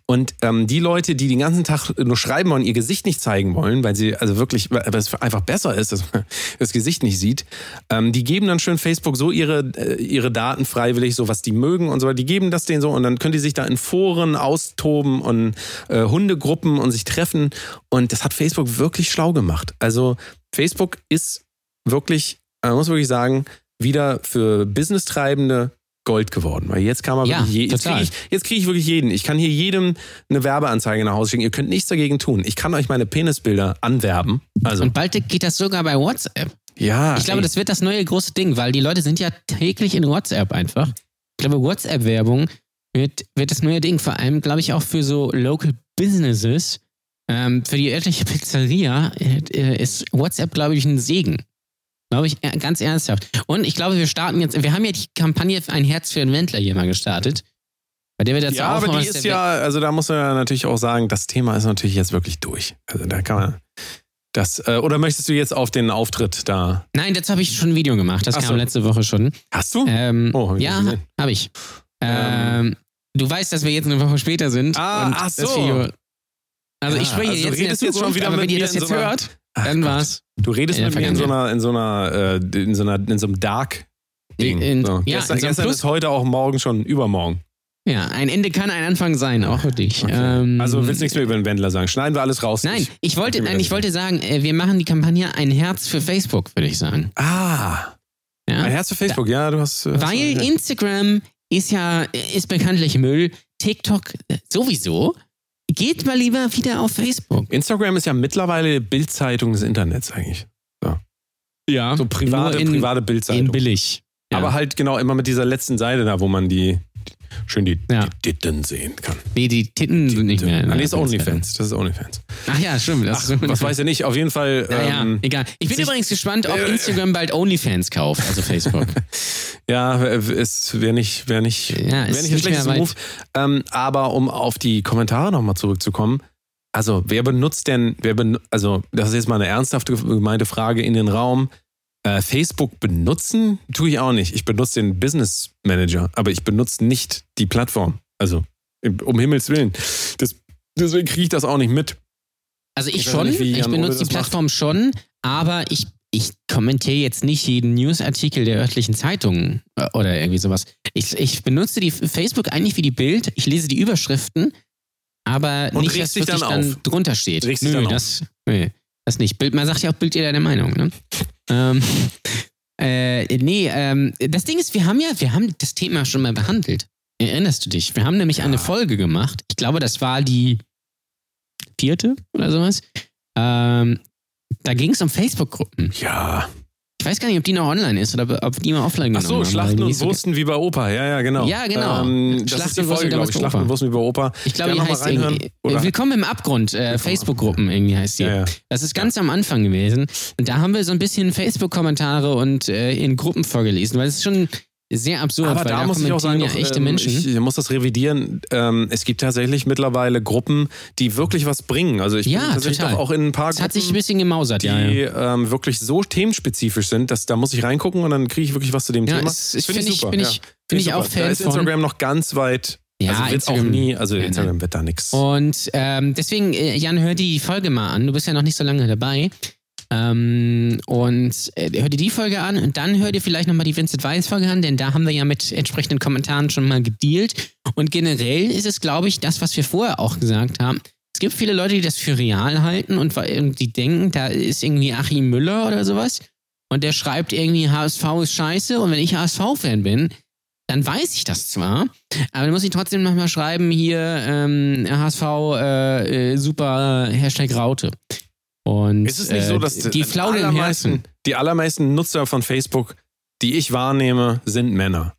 B: Und ähm, die Leute, die den ganzen Tag nur schreiben wollen, ihr Gesicht nicht zeigen wollen, weil sie also wirklich, weil es einfach besser ist, dass man <laughs> das Gesicht nicht sieht, ähm, die geben dann schön Facebook so ihre, äh, ihre Daten freiwillig, so was die mögen und so. Die geben das denen so und dann können die sich da in Foren austoben und äh, Hundegruppen und sich treffen. Und das hat Facebook wirklich schlau gemacht. Also Facebook ist wirklich, man muss wirklich sagen, wieder für Business-Treibende Gold geworden. Weil jetzt kann man
C: Ja,
B: wirklich je, jetzt kriege ich, jetzt krieg ich wirklich jeden. Ich kann hier jedem eine Werbeanzeige nach Hause schicken. Ihr könnt nichts dagegen tun. Ich kann euch meine Penisbilder anwerben. Also,
C: Und bald geht das sogar bei WhatsApp.
B: ja.
C: Ich glaube,
B: ey.
C: das wird das neue große Ding, weil die Leute sind ja täglich in WhatsApp einfach. Ich glaube, WhatsApp-Werbung wird, wird das neue Ding, vor allem, glaube ich, auch für so Local Businesses. Ähm, für die örtliche Pizzeria äh, ist WhatsApp, glaube ich, ein Segen. Glaube ich, äh, ganz ernsthaft. Und ich glaube, wir starten jetzt, wir haben ja die Kampagne Ein Herz für einen Wendler hier mal gestartet. Bei der wir dazu
B: ja, aber
C: aufmachen,
B: die
C: dass
B: ist ja, also da muss man ja natürlich auch sagen, das Thema ist natürlich jetzt wirklich durch. Also da kann man das, äh, oder möchtest du jetzt auf den Auftritt da?
C: Nein, dazu habe ich schon ein Video gemacht. Das
B: Ach
C: kam
B: so.
C: letzte Woche schon.
B: Hast du?
C: Ähm,
B: Oh, hab
C: ja, habe ich. Ähm, du weißt, dass wir jetzt eine Woche später sind.
B: Ah, ach
C: das
B: so.
C: Video, also
B: Ja,
C: ich spreche
B: also
C: jetzt, in der
B: du jetzt schon
C: Zukunft,
B: wieder
C: aber wenn ihr das jetzt
B: so
C: hört,
B: Ach
C: dann
B: Gott.
C: war's.
B: Du redest
C: In der
B: mit mir in so einer, in so einer, äh, in so einer, in so einem Dark. Ding.
C: In-
B: so.
C: ja,
B: gestern
C: so
B: gestern ist heute auch morgen schon übermorgen.
C: Ja, ein Ende kann ein Anfang sein, auch für dich.
B: Okay.
C: Ähm,
B: also willst nichts mehr über den Wendler sagen. Schneiden wir alles raus.
C: Nein, ich wollte, nein, ich wollte sagen, äh, wir machen die Kampagne Ein Herz für Facebook, würde ich sagen.
B: Ah,
C: Ja?
B: ein Herz für Facebook. Ja, du hast. äh, hast
C: Weil. Instagram ist ja, ist bekanntlich Müll. TikTok sowieso. Geht mal lieber wieder auf Facebook.
B: Instagram ist ja mittlerweile Bildzeitung des Internets eigentlich.
C: Ja.
B: So private,
C: in,
B: private
C: in
B: Bildzeitung.
C: billig. Ja.
B: Aber halt genau immer mit dieser letzten Seite da, wo man die schön die,
C: Ja.
B: die Titten sehen kann.
C: Nee, die Titten sind nicht mehr.
B: Ah, nee, ist OnlyFans. Das ist OnlyFans.
C: Ach ja, stimmt. Das
B: Ach, was weiß ich nicht. Auf jeden Fall.
C: Naja,
B: Ähm,
C: egal. Ich bin übrigens gespannt, ob
B: Äh,
C: Instagram bald OnlyFans kauft, also Facebook. <laughs>
B: ja, es wäre nicht, wär nicht,
C: Ja,
B: wär nicht ein schlechtes. Move. Ähm, aber um auf die Kommentare nochmal zurückzukommen. Also, wer benutzt denn, wer ben, also, das ist jetzt mal eine ernsthafte gemeinte Frage in den Raum. Äh, Facebook benutzen tue ich auch nicht. Ich benutze den Business Manager, aber ich benutze nicht die Plattform. Also, um Himmels Willen. Das, deswegen kriege ich das auch nicht mit.
C: Also ich
B: Ich
C: schon,
B: nicht,
C: ich benutze die
B: das macht.
C: Plattform schon, aber ich, ich kommentiere jetzt nicht jeden Newsartikel der örtlichen Zeitungen äh, oder irgendwie sowas. Ich, ich benutze die Facebook eigentlich wie die Bild, ich lese die Überschriften, aber
B: Und
C: nicht, was wirklich
B: dann
C: dann, drunter steht. Nö, das, nee, das nicht. Bild, man sagt ja auch Bild jeder der Meinung, ne? ähm, äh, nee, ähm, das Ding ist, wir haben ja, wir haben das Thema schon mal behandelt. Erinnerst du dich? Wir haben nämlich eine Folge gemacht. Ich glaube, das war die vierte oder sowas. Ähm, da ging es um Facebook-Gruppen.
B: Ja.
C: Ich weiß gar nicht, ob die noch online ist oder ob die mal offline
B: Ach
C: genommen
B: so,
C: haben, weil
B: Schlachten und
C: so-
B: Wursten wie bei Opa. Ja, ja, genau.
C: Ja, genau.
B: Ähm, das
C: Schlachten
B: ist die Folge,
C: wie
B: glaube
C: bei
B: ich.
C: Opa.
B: Schlachten und Wursten wie bei Opa.
C: Ich glaube, die heißt irgendwie
B: Oder-
C: Willkommen im Abgrund, äh, Facebook-Gruppen irgendwie heißt die.
B: Ja, ja.
C: Das ist ganz am Anfang gewesen. Und da haben wir so ein bisschen Facebook-Kommentare und äh, in Gruppen vorgelesen, weil es ist schon sehr absurd,
B: Aber da
C: da
B: muss ich auch sagen,
C: ja echte
B: ähm,
C: Menschen.
B: ich muss das revidieren. Ähm, es gibt tatsächlich mittlerweile Gruppen, die wirklich was bringen. Also ich
C: Ja,
B: bin tatsächlich
C: total.
B: auch in ein paar
C: Es hat sich ein
B: Gruppen,
C: bisschen gemausert,
B: die
C: ja. ja.
B: Ähm, wirklich so themenspezifisch sind, dass da muss ich reingucken und dann kriege ich wirklich was zu dem Thema.
C: es-
B: Find
C: finde ich,
B: super,
C: bin ich,
B: Find
C: bin ich auch
B: super. Da
C: Fan
B: ist
C: von.
B: Instagram noch ganz weit.
C: Ja,
B: also wird auch
C: Instagram-
B: nie, also Instagram wird da nichts.
C: Und ähm, deswegen, äh, Jan, hör die Folge mal an. Du bist ja noch nicht so lange dabei. Ähm, und äh, hör dir die Folge an und dann hör dir vielleicht nochmal die Vincent Weiss-Folge an, denn da haben wir ja mit entsprechenden Kommentaren schon mal gedealt. Und generell ist es, glaube ich, das, was wir vorher auch gesagt haben. Es gibt viele Leute, die das für real halten und weil- die denken, da ist irgendwie Achim Müller oder sowas. Und der schreibt irgendwie, HSV ist scheiße. Und wenn ich HSV-Fan bin, dann weiß ich das zwar, aber dann muss ich trotzdem nochmal schreiben, hier ähm, HSV äh, äh, super Hashtag Raute. Und
B: Ist es nicht so, dass
C: äh, die Flauge im Herzen.
B: die allermeisten Nutzer von Facebook, die ich wahrnehme, sind Männer.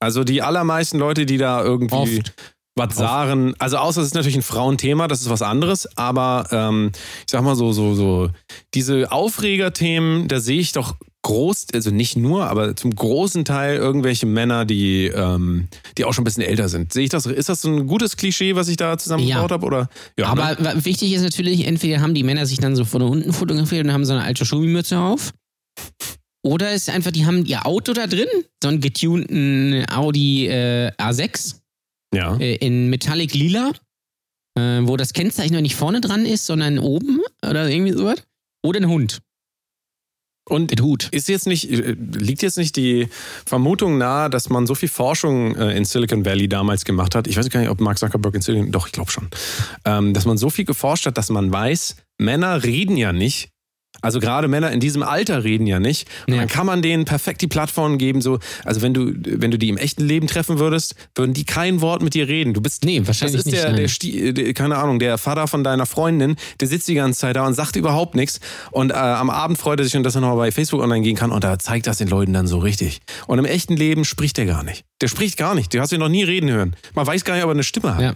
B: Also die allermeisten Leute, die da irgendwie
C: Oft.
B: was sagen, also außer es ist natürlich ein Frauenthema, das ist was anderes, aber ähm, ich sag mal so, so, so, diese Aufregerthemen, da sehe ich doch groß, also nicht nur, aber zum großen Teil irgendwelche Männer, die, ähm, die auch schon ein bisschen älter sind. Sehe ich das, ist das so ein gutes Klischee, was ich da zusammengebaut
C: Ja.
B: habe? Oder? Ja,
C: Aber
B: ne?
C: wichtig ist natürlich, entweder haben die Männer sich dann so von unten fotografiert und haben so eine alte Schumimütze auf. Oder es ist einfach, die haben ihr Auto da drin, so einen getunten Audi äh, A6
B: ja.
C: äh, in Metallic Lila, äh, wo das Kennzeichen noch nicht vorne dran ist, sondern oben oder irgendwie sowas. Oder ein Hund
B: Und
C: mit Hut.
B: Ist jetzt nicht, äh, liegt jetzt nicht die Vermutung nahe, dass man so viel Forschung äh, in Silicon Valley damals gemacht hat? Ich weiß gar nicht, ob Mark Zuckerberg in Silicon, doch, ich glaube schon. Ähm, dass man so viel geforscht hat, dass man weiß, Männer reden ja nicht, Also gerade Männer in diesem Alter reden ja nicht. Und
C: Ja.
B: dann kann man denen perfekt die Plattform geben. So, also wenn du, wenn du die im echten Leben treffen würdest, würden die kein Wort mit dir reden. Du bist
C: Nee,
B: das
C: wahrscheinlich
B: ist
C: nicht.
B: der, der, Sti- der, keine Ahnung, der Vater von deiner Freundin, der sitzt die ganze Zeit da und sagt überhaupt nichts. Und äh, am Abend freut er sich, und dass er noch mal bei Facebook online gehen kann. Und da zeigt das den Leuten dann so richtig. Und im echten Leben spricht der gar nicht. Der spricht gar nicht. Du hast ihn noch nie reden hören. Man weiß gar nicht, ob er eine Stimme hat.
C: Ja.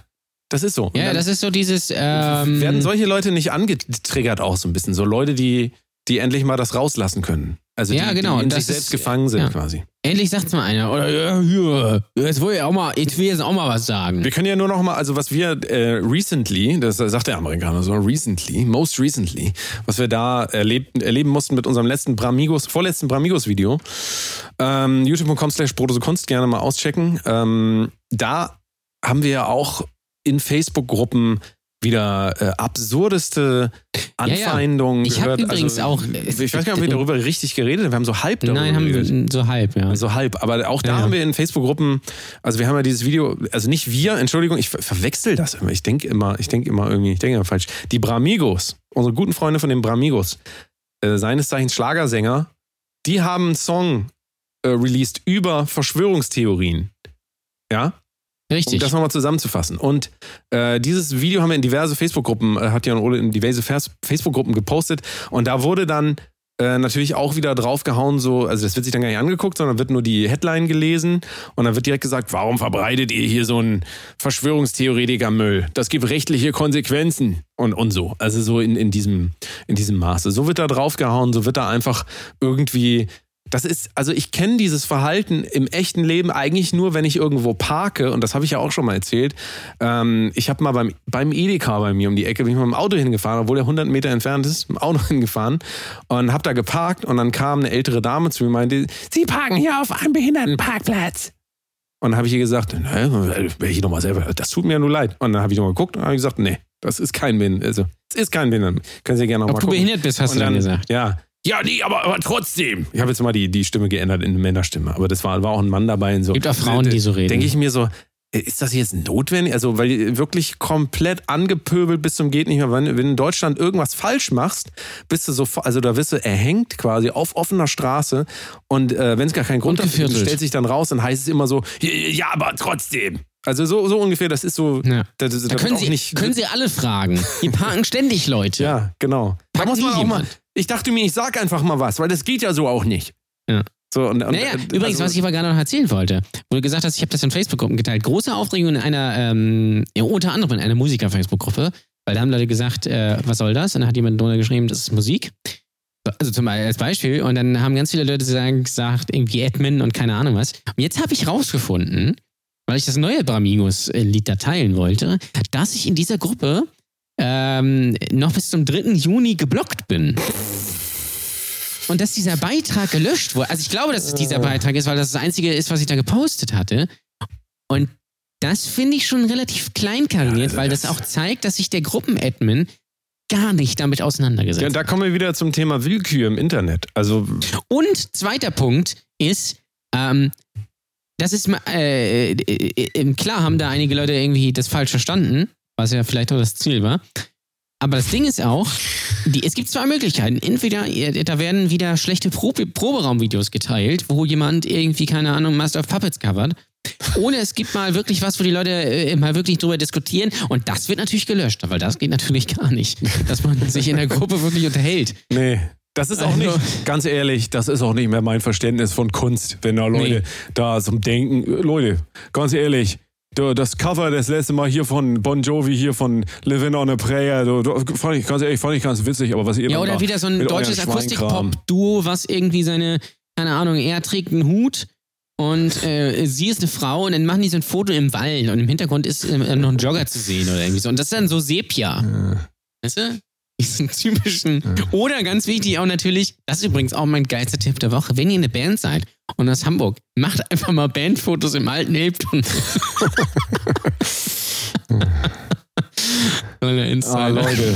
B: Das ist so. Und
C: ja, das ist so dieses. Ähm,
B: werden solche Leute nicht angetriggert auch so ein bisschen. So Leute, die, die endlich mal das rauslassen können. Also
C: Ja,
B: die,
C: genau,
B: die in sich selbst
C: ist-
B: gefangen sind
C: ja.
B: quasi.
C: endlich sagt's mal einer. Oder ja, hier, jetzt will ich auch mal, ich will jetzt auch mal was sagen.
B: Wir können ja nur noch mal, also was wir äh, recently, das sagt der Amerikaner so, recently, most recently, was wir da erlebt, erleben mussten mit unserem letzten Bramigos, vorletzten Bramigos-Video, ähm, youtube.com slash Kunst gerne mal auschecken. Ähm, da haben wir ja auch Facebook-Gruppen wieder äh, absurdeste
C: Ja, ja.
B: Anfeindungen
C: Ich
B: gehört.
C: übrigens
B: also,
C: auch, äh,
B: Ich weiß gar nicht, ob wir darüber richtig geredet haben. Wir haben so halb darüber
C: Nein, haben
B: geredet.
C: wir so halb, ja.
B: So halb. Aber auch da
C: Ja, ja.
B: haben wir in Facebook-Gruppen, also wir haben ja dieses Video, also nicht wir, Entschuldigung, ich ver verwechsel das immer. Ich denke immer, ich denke immer irgendwie, ich denke immer falsch. Die Bramigos, unsere guten Freunde von den Bramigos, äh, seines Zeichens Schlagersänger, die haben einen Song äh, released über Verschwörungstheorien. Ja? Um
C: Richtig.
B: das nochmal zusammenzufassen. Und äh, dieses Video haben wir in diverse Facebook-Gruppen, äh, hat Jan Ole in diverse Vers- Facebook-Gruppen gepostet. Und da wurde dann äh, natürlich auch wieder draufgehauen, so, also das wird sich dann gar nicht angeguckt, sondern wird nur die Headline gelesen und dann wird direkt gesagt, warum verbreitet ihr hier so einen Verschwörungstheoretiker-Müll? Das gibt rechtliche Konsequenzen und, und so. Also so in, in, diesem, in diesem Maße. So wird da draufgehauen, so wird da einfach irgendwie das ist, also ich kenne dieses Verhalten im echten Leben eigentlich nur, wenn ich irgendwo parke, und das habe ich ja auch schon mal erzählt. Ähm, ich habe mal beim, beim Edeka bei mir um die Ecke, bin ich mit dem Auto hingefahren, obwohl er 100 Meter entfernt ist, mit dem Auto <laughs> hingefahren und habe da geparkt und dann kam eine ältere Dame zu mir und meinte, Sie parken hier auf einem Behindertenparkplatz. Und dann habe ich ihr gesagt, ne, will ich nochmal selber, das tut mir ja nur leid. Und dann habe ich nochmal geguckt und habe gesagt, nee, das ist kein Behinderten, also es ist kein Behinderten. Können Sie gerne nochmal
C: Ob du
B: gucken.
C: behindert bist, hast
B: Und
C: du dann
B: dann
C: gesagt.
B: Ja. Ja, nee, aber, aber trotzdem. Ich habe jetzt mal die, die Stimme geändert in eine Männerstimme. Aber das war, war auch ein Mann dabei. Und so.
C: Gibt auch Frauen, die so reden.
B: Denke ich mir so, äh, ist das jetzt notwendig? Also, weil du wirklich komplett angepöbelt bis zum geht nicht mehr. Wenn, wenn du in Deutschland irgendwas falsch machst, bist du so, also da wirst du erhängt quasi auf offener Straße. Und äh, wenn es gar keinen Grund
C: Und
B: dafür gibt, stellt sich dann raus, dann heißt es immer so, ja, aber trotzdem. Also so, so ungefähr, das ist so.
C: Ja.
B: Das, das,
C: Da können Sie,
B: nicht,
C: können Sie alle fragen. Die parken ständig Leute. <laughs>
B: Ja, genau. Da
C: Packt
B: muss man auch mal. Ich dachte mir, ich sag einfach mal was, weil das geht ja so auch nicht.
C: Ja.
B: So, und, und,
C: Naja,
B: äh,
C: übrigens,
B: also-
C: was ich aber gerade noch erzählen wollte, wo du gesagt hast, ich habe das in Facebook-Gruppen geteilt. Große Aufregung in einer, ähm, ja, unter anderem in einer Musiker-Facebook-Gruppe, weil da haben Leute gesagt, äh, was soll das? Und dann hat jemand drunter geschrieben, das ist Musik. Also zum Beispiel als Beispiel. Und dann haben ganz viele Leute gesagt, irgendwie Admin und keine Ahnung was. Und jetzt habe ich rausgefunden, weil ich das neue Bramigos-Lied da teilen wollte, dass ich in dieser Gruppe ähm, noch bis zum 3. Juni geblockt bin. Und dass dieser Beitrag gelöscht wurde. Also ich glaube, dass es dieser Beitrag ist, weil das das Einzige ist, was ich da gepostet hatte. Und das finde ich schon relativ kleinkariert,
B: Ja, also
C: weil das,
B: das-
C: auch zeigt, dass sich der Gruppenadmin gar nicht damit auseinandergesetzt
B: ja,
C: hat.
B: da kommen wir wieder zum Thema Willkür im Internet. Also,
C: Und zweiter Punkt ist, ähm, das ist ma- äh, äh, äh, klar haben da einige Leute irgendwie das falsch verstanden, was ja vielleicht auch das Ziel war. Aber das Ding ist auch, die, es gibt zwei Möglichkeiten. Entweder da werden wieder schlechte Probe, Proberaumvideos geteilt, wo jemand irgendwie, keine Ahnung, Master of Puppets covert. Oder es gibt mal wirklich was, wo die Leute äh, mal wirklich drüber diskutieren. Und das wird natürlich gelöscht, weil das geht natürlich gar nicht, dass man sich in der Gruppe wirklich unterhält.
B: nee. Das ist auch
C: Also-
B: nicht, ganz ehrlich, das ist auch nicht mehr mein Verständnis von Kunst, wenn da Leute
C: Nee.
B: da zum Denken, Leute, ganz ehrlich, das Cover das letzte Mal hier von Bon Jovi, hier von Living on a Prayer, du, du, fand ich, ganz ehrlich, fand ich ganz witzig, aber was ihr
C: Ja, oder wieder so ein deutsches. Akustik-Pop-Duo, was irgendwie seine, keine Ahnung, er trägt einen Hut und äh, sie ist eine Frau und dann machen die so ein Foto im Wald und im Hintergrund ist äh, noch ein Jogger zu sehen oder irgendwie so. Und das ist dann so Sepia. Weißt du? Diesen typischen. Oder ganz wichtig auch natürlich, das ist übrigens auch mein geilster Tipp der Woche, wenn ihr eine Band seid und aus Hamburg, macht einfach mal Bandfotos im alten. Toller <laughs>
B: Ah. Leute,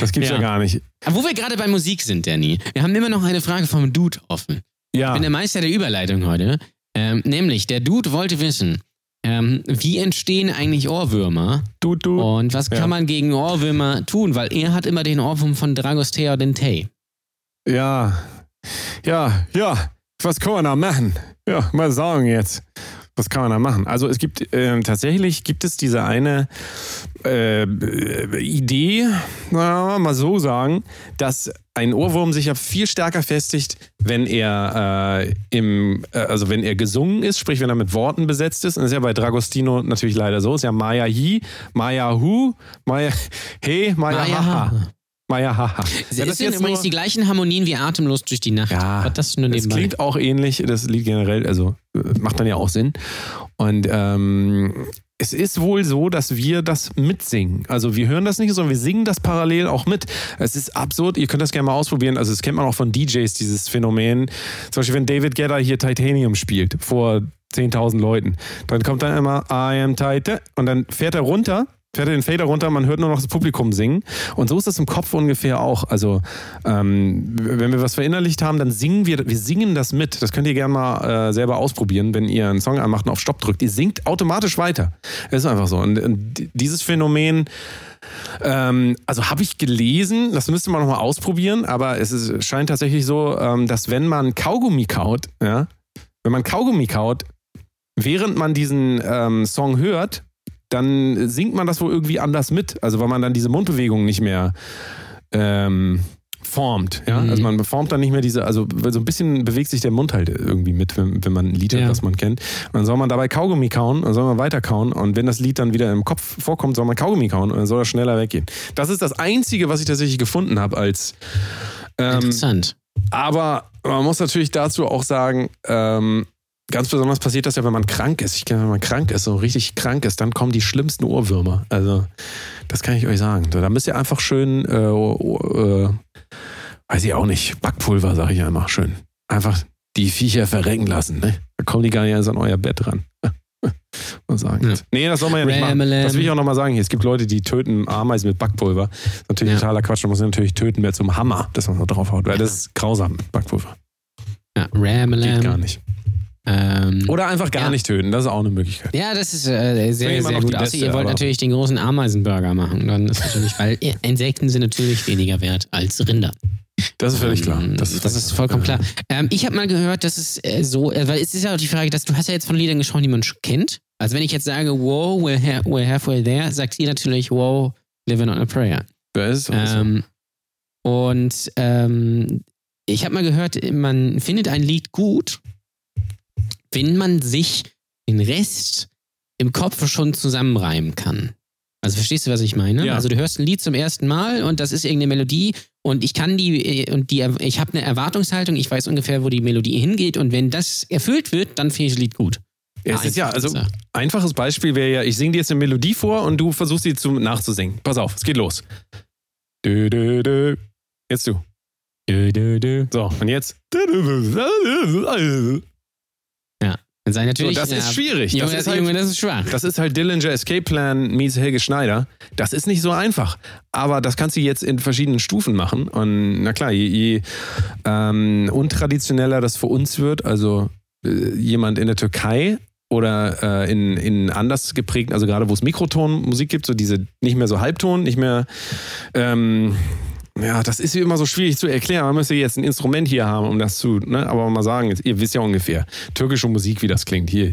B: das gibt's ja,
C: Ja.
B: gar nicht.
C: Aber wo wir gerade bei Musik sind, Danny, wir haben immer noch eine Frage vom Dude offen.
B: Ja.
C: Ich bin der Meister der Überleitung heute. Ähm, nämlich, der Dude wollte wissen, ähm, wie entstehen eigentlich Ohrwürmer
B: Du, du.
C: und was
B: Ja.
C: kann man gegen Ohrwürmer tun? Weil er hat immer den Ohrwurm von Dragostea Dentei.
B: Ja, ja, ja. Was kann man da machen? Ja, mal sagen jetzt. Was kann man da machen? Also es gibt äh, tatsächlich gibt es diese eine äh, Idee, na, mal so sagen, dass ein Ohrwurm sich ja viel stärker festigt, wenn er äh, im, äh, also wenn er gesungen ist, sprich wenn er mit Worten besetzt ist. Und das ist ja bei Dragostino natürlich leider so. Es ist ja Maya Hi, Maya Hu, Maya <laughs> He, Maya,
C: Maya
B: Haha.
C: Ha.
B: Maya Haha. Ja, das
C: sind übrigens die gleichen Harmonien wie Atemlos durch die Nacht.
B: Ja,
C: Aber das nur
B: Es
C: nebenbei.
B: klingt auch ähnlich, das Lied generell, also äh, macht dann ja auch Sinn. Und ähm, es ist wohl so, dass wir das mitsingen. Also wir hören das nicht, sondern wir singen das parallel auch mit. Es ist absurd, ihr könnt das gerne mal ausprobieren. Also das kennt man auch von DJs, dieses Phänomen. Zum Beispiel, wenn David Guetta hier Titanium spielt, vor 10.000 Leuten, dann kommt dann immer I am Titan und dann fährt er runter, fährt er den Fader runter, man hört nur noch das Publikum singen. Und so ist das im Kopf ungefähr auch. Also ähm, wenn wir was verinnerlicht haben, dann singen wir, wir singen das mit. Das könnt ihr gerne mal äh, selber ausprobieren, wenn ihr einen Song anmacht und auf Stopp drückt. Ihr singt automatisch weiter. Das ist einfach so. Und, und dieses Phänomen, ähm, also habe ich gelesen, das müsste man nochmal ausprobieren, aber es ist, scheint tatsächlich so, ähm, dass wenn man Kaugummi kaut, ja, wenn man Kaugummi kaut, während man diesen ähm, Song hört, dann singt man das wohl irgendwie anders mit. Also weil man dann diese Mundbewegung nicht mehr ähm, formt. Ja?
C: Mhm.
B: Also man formt dann nicht mehr diese, also so ein bisschen bewegt sich der Mund halt irgendwie mit, wenn, wenn man ein Lied hört,
C: Ja.
B: das man kennt. Und dann soll man dabei Kaugummi kauen, dann soll man weiter kauen und wenn das Lied dann wieder im Kopf vorkommt, soll man Kaugummi kauen und dann soll das schneller weggehen. Das ist das Einzige, was ich tatsächlich gefunden habe als ähm,
C: Interessant.
B: aber man muss natürlich dazu auch sagen, ähm, ganz besonders passiert das ja, wenn man krank ist. Ich kenne, wenn man krank ist, so richtig krank ist, dann kommen die schlimmsten Ohrwürmer. Also, das kann ich euch sagen. Da müsst ihr einfach schön, äh, äh, weiß ich auch nicht, Backpulver, sage ich immer, schön. Einfach die Viecher verrecken lassen. Ne? Da kommen die gar nicht erst an euer Bett ran. <laughs> Was sagen
C: Ja.
B: Nee, das soll man ja nicht machen. Das will ich auch nochmal sagen. Hier, es gibt Leute, die töten Ameisen mit Backpulver. Das ist natürlich
C: Ja.
B: totaler Quatsch. Da muss man natürlich töten so einem Hammer, dass man so draufhaut. Weil das ist grausam mit Backpulver.
C: Ja,
B: Geht gar nicht.
C: Ähm,
B: Oder einfach gar
C: Ja.
B: nicht töten. Das ist auch eine Möglichkeit.
C: ja, das ist äh, sehr, sehr gut. Außer ihr wollt natürlich den großen Ameisenburger machen. Dann ist natürlich, weil <laughs> Insekten sind natürlich weniger wert als Rinder.
B: Das ist völlig klar.
C: Ähm,
B: Das ist,
C: das ist vollkommen klar. Ähm, ich habe mal gehört, dass es äh, so, äh, weil es ist ja auch die Frage, dass du hast ja jetzt von Liedern gesprochen, die man schon kennt. Also wenn ich jetzt sage, wow, we're, ha we're halfway there, sagt ihr natürlich, wow, living on a prayer.
B: Das ist, ist
C: Ähm, und ähm, ich habe mal gehört, man findet ein Lied gut, wenn man sich den Rest im Kopf schon zusammenreimen kann. Also verstehst du, was ich meine?
B: Ja.
C: Also du hörst ein Lied zum ersten Mal und das ist irgendeine Melodie und ich kann die äh, und die ich habe eine Erwartungshaltung, ich weiß ungefähr, wo die Melodie hingeht und wenn das erfüllt wird, dann finde ich das Lied gut.
B: es ist ja, also einfaches Beispiel wäre ja, ich singe dir jetzt eine Melodie vor und du versuchst sie zu, nachzusingen. Pass auf, es geht los. Dö, dö, dö. Jetzt du.
C: Dö, dö, dö.
B: So, und jetzt.
C: Dann sei natürlich,
B: So, das ist
C: ja,
B: schwierig.
C: Junge,
B: Das
C: das,
B: ist halt-
C: Junge, das ist schwach.
B: Das ist halt Dillinger Escape Plan meets Helge Schneider. Das ist nicht so einfach. Aber das kannst du jetzt in verschiedenen Stufen machen. Und na klar, je, je ähm, untraditioneller das für uns wird, also äh, jemand in der Türkei oder äh, in, in anders geprägten, also gerade wo es Mikrotonmusik gibt, so diese nicht mehr so Halbton, nicht mehr ähm, ja, das ist wie immer so schwierig zu erklären. Man müsste jetzt ein Instrument hier haben, um das zu, ne? Aber mal sagen, jetzt, ihr wisst ja ungefähr. Türkische Musik, wie das klingt. Hier.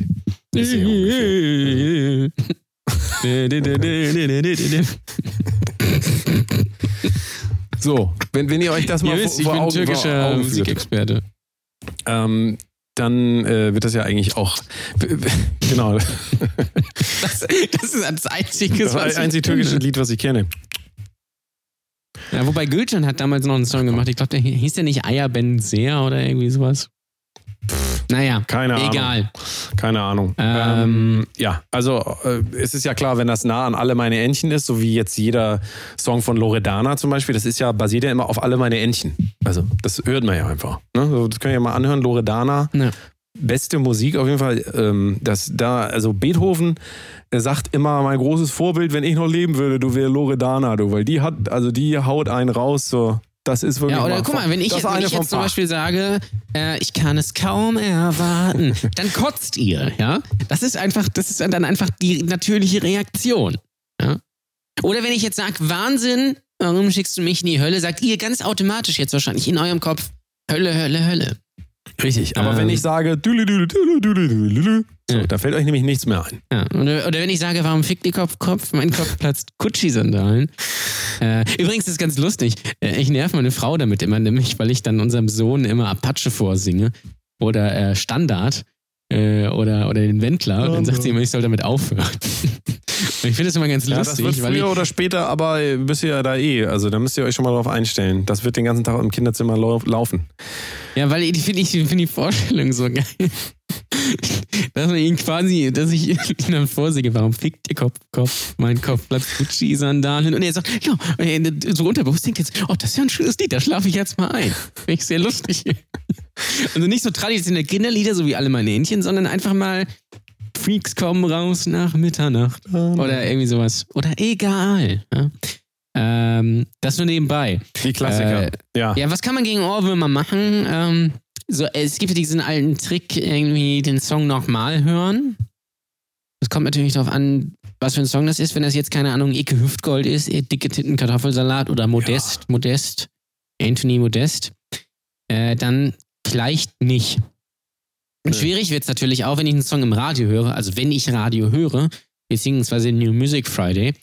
B: <laughs> So, wenn, wenn ihr euch das mal
C: Ihr
B: vor,
C: wisst, ich
B: vor
C: bin
B: Augen, vor
C: türkischer
B: Augen
C: Musikexperte.
B: ähm, dann äh, wird das ja eigentlich auch <laughs> genau
C: Das, das ist das Einzige,
B: das
C: was ich
B: einzige türkische. Lied, was ich kenne.
C: Ja, wobei Gülcan hat damals noch einen Song gemacht. Ich glaube, der hieß der nicht Aya Ben Ser oder irgendwie sowas. Naja,
B: Keine Ahnung.
C: egal.
B: Keine Ahnung.
C: Ähm,
B: Ähm, ja, also äh, es ist ja klar, wenn das nah an alle meine Entchen ist, so wie jetzt jeder Song von Loredana zum Beispiel, das ist ja, basiert ja immer auf alle meine Entchen. Also das hört man ja einfach. Ne? Das könnt ihr mal anhören, Loredana.
C: Ja.
B: Beste Musik auf jeden Fall. Ähm, das da, also Beethoven er sagt immer, mein großes Vorbild, wenn ich noch leben würde, du wäre Loredana, du, weil die hat, also die haut einen raus, so. Das ist wirklich.
C: Ja, oder guck mal, wenn ich, wenn ich jetzt zum. Beispiel sage, äh, ich kann es kaum erwarten, <laughs> dann kotzt ihr, ja? Das ist einfach, das ist dann einfach die natürliche Reaktion. Ja? Oder wenn ich jetzt sage, Wahnsinn, warum schickst du mich in die Hölle? Sagt ihr ganz automatisch jetzt wahrscheinlich in eurem Kopf, Hölle, Hölle, Hölle.
B: Richtig, aber
C: Ähm.
B: wenn ich sage, so,
C: Ja.
B: da fällt euch nämlich nichts mehr ein.
C: Ja, oder, oder wenn ich sage, warum fickt die Kopf, Kopf, mein Kopf platzt Gucci-Sandalen. Äh, übrigens das ist ganz lustig. Äh, ich nerv meine Frau damit immer, nämlich, weil ich dann unserem Sohn immer Apache vorsinge. Oder äh, Standard. Äh, oder, oder den Wendler. Und dann sagt sie immer, ich soll damit aufhören. <laughs> Und ich finde das immer ganz
B: Ja, das
C: lustig,
B: wird
C: weil ich,
B: früher oder später, aber müsst ihr ja da eh, also da müsst ihr euch schon mal drauf einstellen. Das wird den ganzen Tag im Kinderzimmer lau laufen.
C: Ja, weil ich finde ich find die Vorstellung so <laughs> geil. Dass man ihn quasi, dass ich ihn dann vorsinge, warum fickt ihr Kopf, Kopf, mein Kopf platzt Gucci-Sandalen und er sagt, ja, äh, so unterbewusst denkt jetzt, oh, das ist ja ein schönes Lied, da schlafe ich jetzt mal ein. Finde ich sehr lustig. Also nicht so traditionelle Kinderlieder, so wie alle meine Hähnchen, sondern einfach mal Freaks kommen raus nach Mitternacht oder irgendwie sowas. Oder egal. Ja? Ähm, das nur nebenbei.
B: Die Klassiker.
C: Äh,
B: ja.
C: Ja, was kann man gegen Ohrwürmer machen? Ähm, so, es gibt ja diesen alten Trick, irgendwie den Song nochmal hören. Es kommt natürlich darauf an, was für ein Song das ist. Wenn das jetzt, keine Ahnung, Icke Hüftgold ist, eh, dicke Titten Kartoffelsalat oder Modest, Modest, Anthony Modest, äh, dann vielleicht nicht. Und schwierig wird es natürlich auch, wenn ich einen Song im Radio höre, also wenn ich Radio höre, beziehungsweise New Music Friday,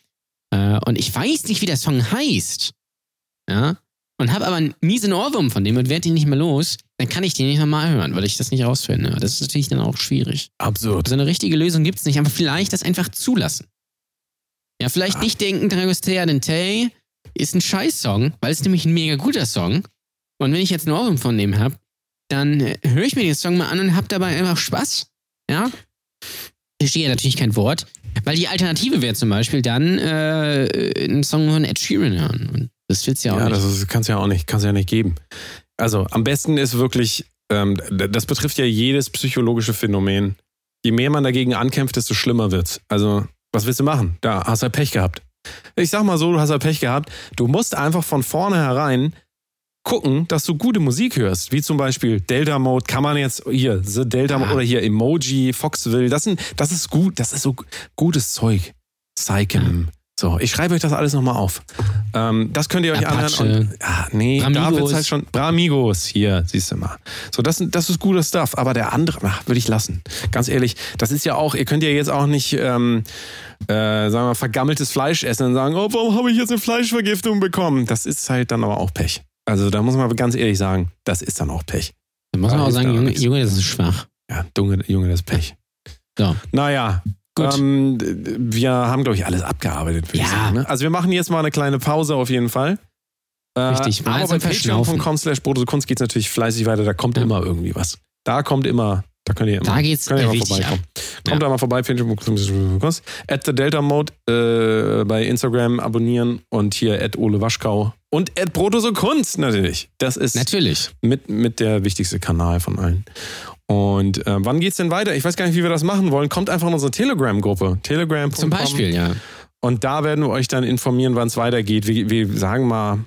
C: äh, und ich weiß nicht, wie der Song heißt, ja, und habe aber einen miesen Ohrwurm von dem und werde ihn nicht mehr los, dann kann ich den nicht nochmal hören, weil ich das nicht rausfinde. Das ist natürlich dann auch schwierig.
B: Absurd.
C: Also eine richtige Lösung gibt es nicht, aber vielleicht das einfach zulassen. Ja, vielleicht nicht denken, Dragostea Dente ist ein Scheiß-Song, weil es nämlich ein mega guter Song. Und wenn ich jetzt einen Ohrwurm von dem habe, dann äh, höre ich mir den Song mal an und habe dabei einfach Spaß. Ja? Ich verstehe natürlich kein Wort, weil die Alternative wäre zum Beispiel dann äh, einen Song von Ed Sheeran hören. Und das willst du ja auch
B: Ja,
C: nicht.
B: das ist, kannst du ja auch nicht, kannst du ja nicht geben. Also am besten ist wirklich, ähm, das betrifft ja jedes psychologische Phänomen. Je mehr man dagegen ankämpft, desto schlimmer wird's. Also, was willst du machen? Da hast du halt Pech gehabt. Ich sag mal so, du hast halt Pech gehabt. Du musst einfach von vornherein gucken, dass du gute Musik hörst. Wie zum Beispiel Delta Mode, kann man jetzt hier, The Delta Mode
C: Ja.
B: oder hier Emoji, Foxville. Das, sind, das ist gut, das ist so gutes Zeug. Psychem. So, ich schreibe euch das alles nochmal auf. Ähm, das könnt ihr euch
C: Apache.
B: anhören. Und, ja, nee, da
C: Bramigos.
B: wird's halt schon. Bramigos, hier, siehst du mal. So, das, das ist guter Stuff. Aber der andere, ach, würde ich lassen. Ganz ehrlich, das ist ja auch, ihr könnt ja jetzt auch nicht, ähm, äh, sagen wir mal, vergammeltes Fleisch essen und sagen, oh, warum habe ich jetzt eine Fleischvergiftung bekommen? Das ist halt dann aber auch Pech. Also da muss man ganz ehrlich sagen, das ist dann auch Pech.
C: Da muss man auch sagen, Junge. Junge, das ist schwach.
B: Ja, Junge, Junge das ist Pech.
C: So.
B: Naja. Ähm, wir haben, glaube ich, alles abgearbeitet. würd ich
C: Ja.
B: Sagen, ne? Also wir machen jetzt mal eine kleine Pause auf jeden Fall. Äh,
C: Richtig, mal
B: aber bei patreon.com slash Kunst geht es natürlich fleißig weiter. Da kommt
C: Ja.
B: immer irgendwie was. Da kommt immer, da könnt ihr immer,
C: Da geht's
B: könnt ihr
C: richtig
B: vorbeikommen.
C: ab.
B: Kommt
C: Ja.
B: da mal vorbei, patreon.com. At the Delta Mode äh, bei Instagram abonnieren und hier at Ole Waschkau und at Broto Kunst natürlich. Das ist
C: Natürlich.
B: mit, mit der wichtigste Kanal von allen. Und äh, wann geht's denn weiter? Ich weiß gar nicht, wie wir das machen wollen. Kommt einfach in unsere Telegram-Gruppe. Telegram.com.
C: Zum Beispiel, ja.
B: Und da werden wir euch dann informieren, wann es weitergeht. Wir, wir sagen mal,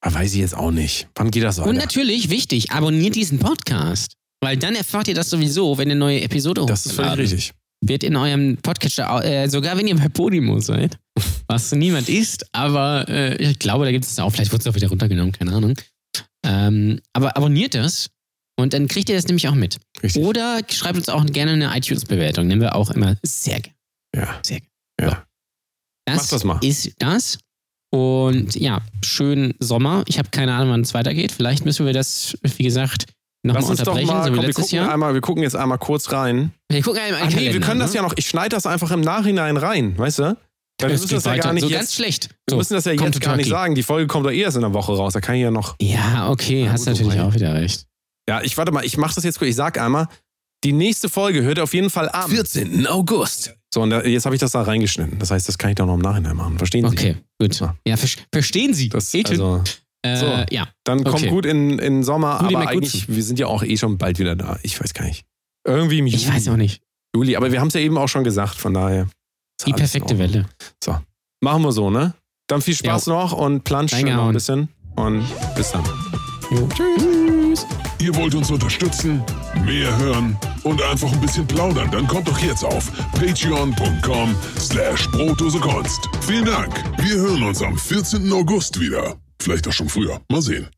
B: ah, weiß ich jetzt auch nicht. Wann geht das weiter?
C: Und natürlich, wichtig, abonniert diesen Podcast. Weil dann erfahrt ihr das sowieso, wenn eine neue Episode
B: das ist völlig richtig.
C: wird in eurem Podcast, äh, sogar wenn ihr bei Podimo seid, <laughs> was niemand ist, aber äh, ich glaube, da gibt es auch, vielleicht wird es auch wieder runtergenommen, keine Ahnung. Ähm, aber abonniert das und dann kriegt ihr das nämlich auch mit.
B: richtig.
C: Oder schreibt uns auch gerne eine iTunes-Bewertung, nehmen wir auch immer sehr gerne.
B: Ja.
C: Sehr
B: Ja.
C: Das,
B: Macht das mal.
C: ist das. Und ja, schönen Sommer. Ich habe keine Ahnung, wann es weitergeht. Vielleicht müssen wir das, wie gesagt, nochmal unterbrechen,
B: mal,
C: so
B: komm, wir, gucken
C: Jahr.
B: einmal, wir gucken jetzt einmal kurz rein.
C: Wir gucken einmal
B: Ach nee, wir können das
C: ne?
B: ja noch, ich schneide das einfach im Nachhinein rein, weißt du? Weil wir
C: Es
B: müssen das ja gar nicht
C: so
B: jetzt,
C: ganz schlecht.
B: wir
C: So,
B: müssen das ja jetzt gar nicht sagen. Die Folge kommt doch eh erst in der Woche raus. Da kann ich ja noch
C: Ja, okay, hast natürlich
B: wobei.
C: auch wieder recht.
B: Ja, ich warte mal, ich mache das jetzt kurz. Ich sag einmal, die nächste Folge hört auf jeden Fall am 14. August. So, und da, jetzt habe ich das da reingeschnitten. Das heißt, das kann ich doch noch im Nachhinein machen. Verstehen Sie?
C: Okay, gut.
B: Ja.
C: Ja, ver verstehen Sie.
B: Das, also,
C: äh,
B: so.
C: Ja,
B: dann kommt
C: Okay.
B: gut in, in Sommer,
C: Juli
B: aber eigentlich, wir sind ja auch eh schon bald wieder da. Ich weiß gar nicht. Irgendwie im Juli.
C: ich weiß auch nicht.
B: Juli, aber wir haben es ja eben auch schon gesagt, von daher.
C: Die perfekte. Welle.
B: Machen wir so, ne? Dann viel Spaß noch und plansch noch ein bisschen. Und bis dann.
C: Jo. Tschüss.
B: Tschüss.
A: Ihr wollt uns unterstützen, mehr hören und einfach ein bisschen plaudern, dann kommt doch jetzt auf patreon.com slash. Vielen Dank. Wir hören uns am 14. August wieder. Vielleicht auch schon früher. Mal sehen.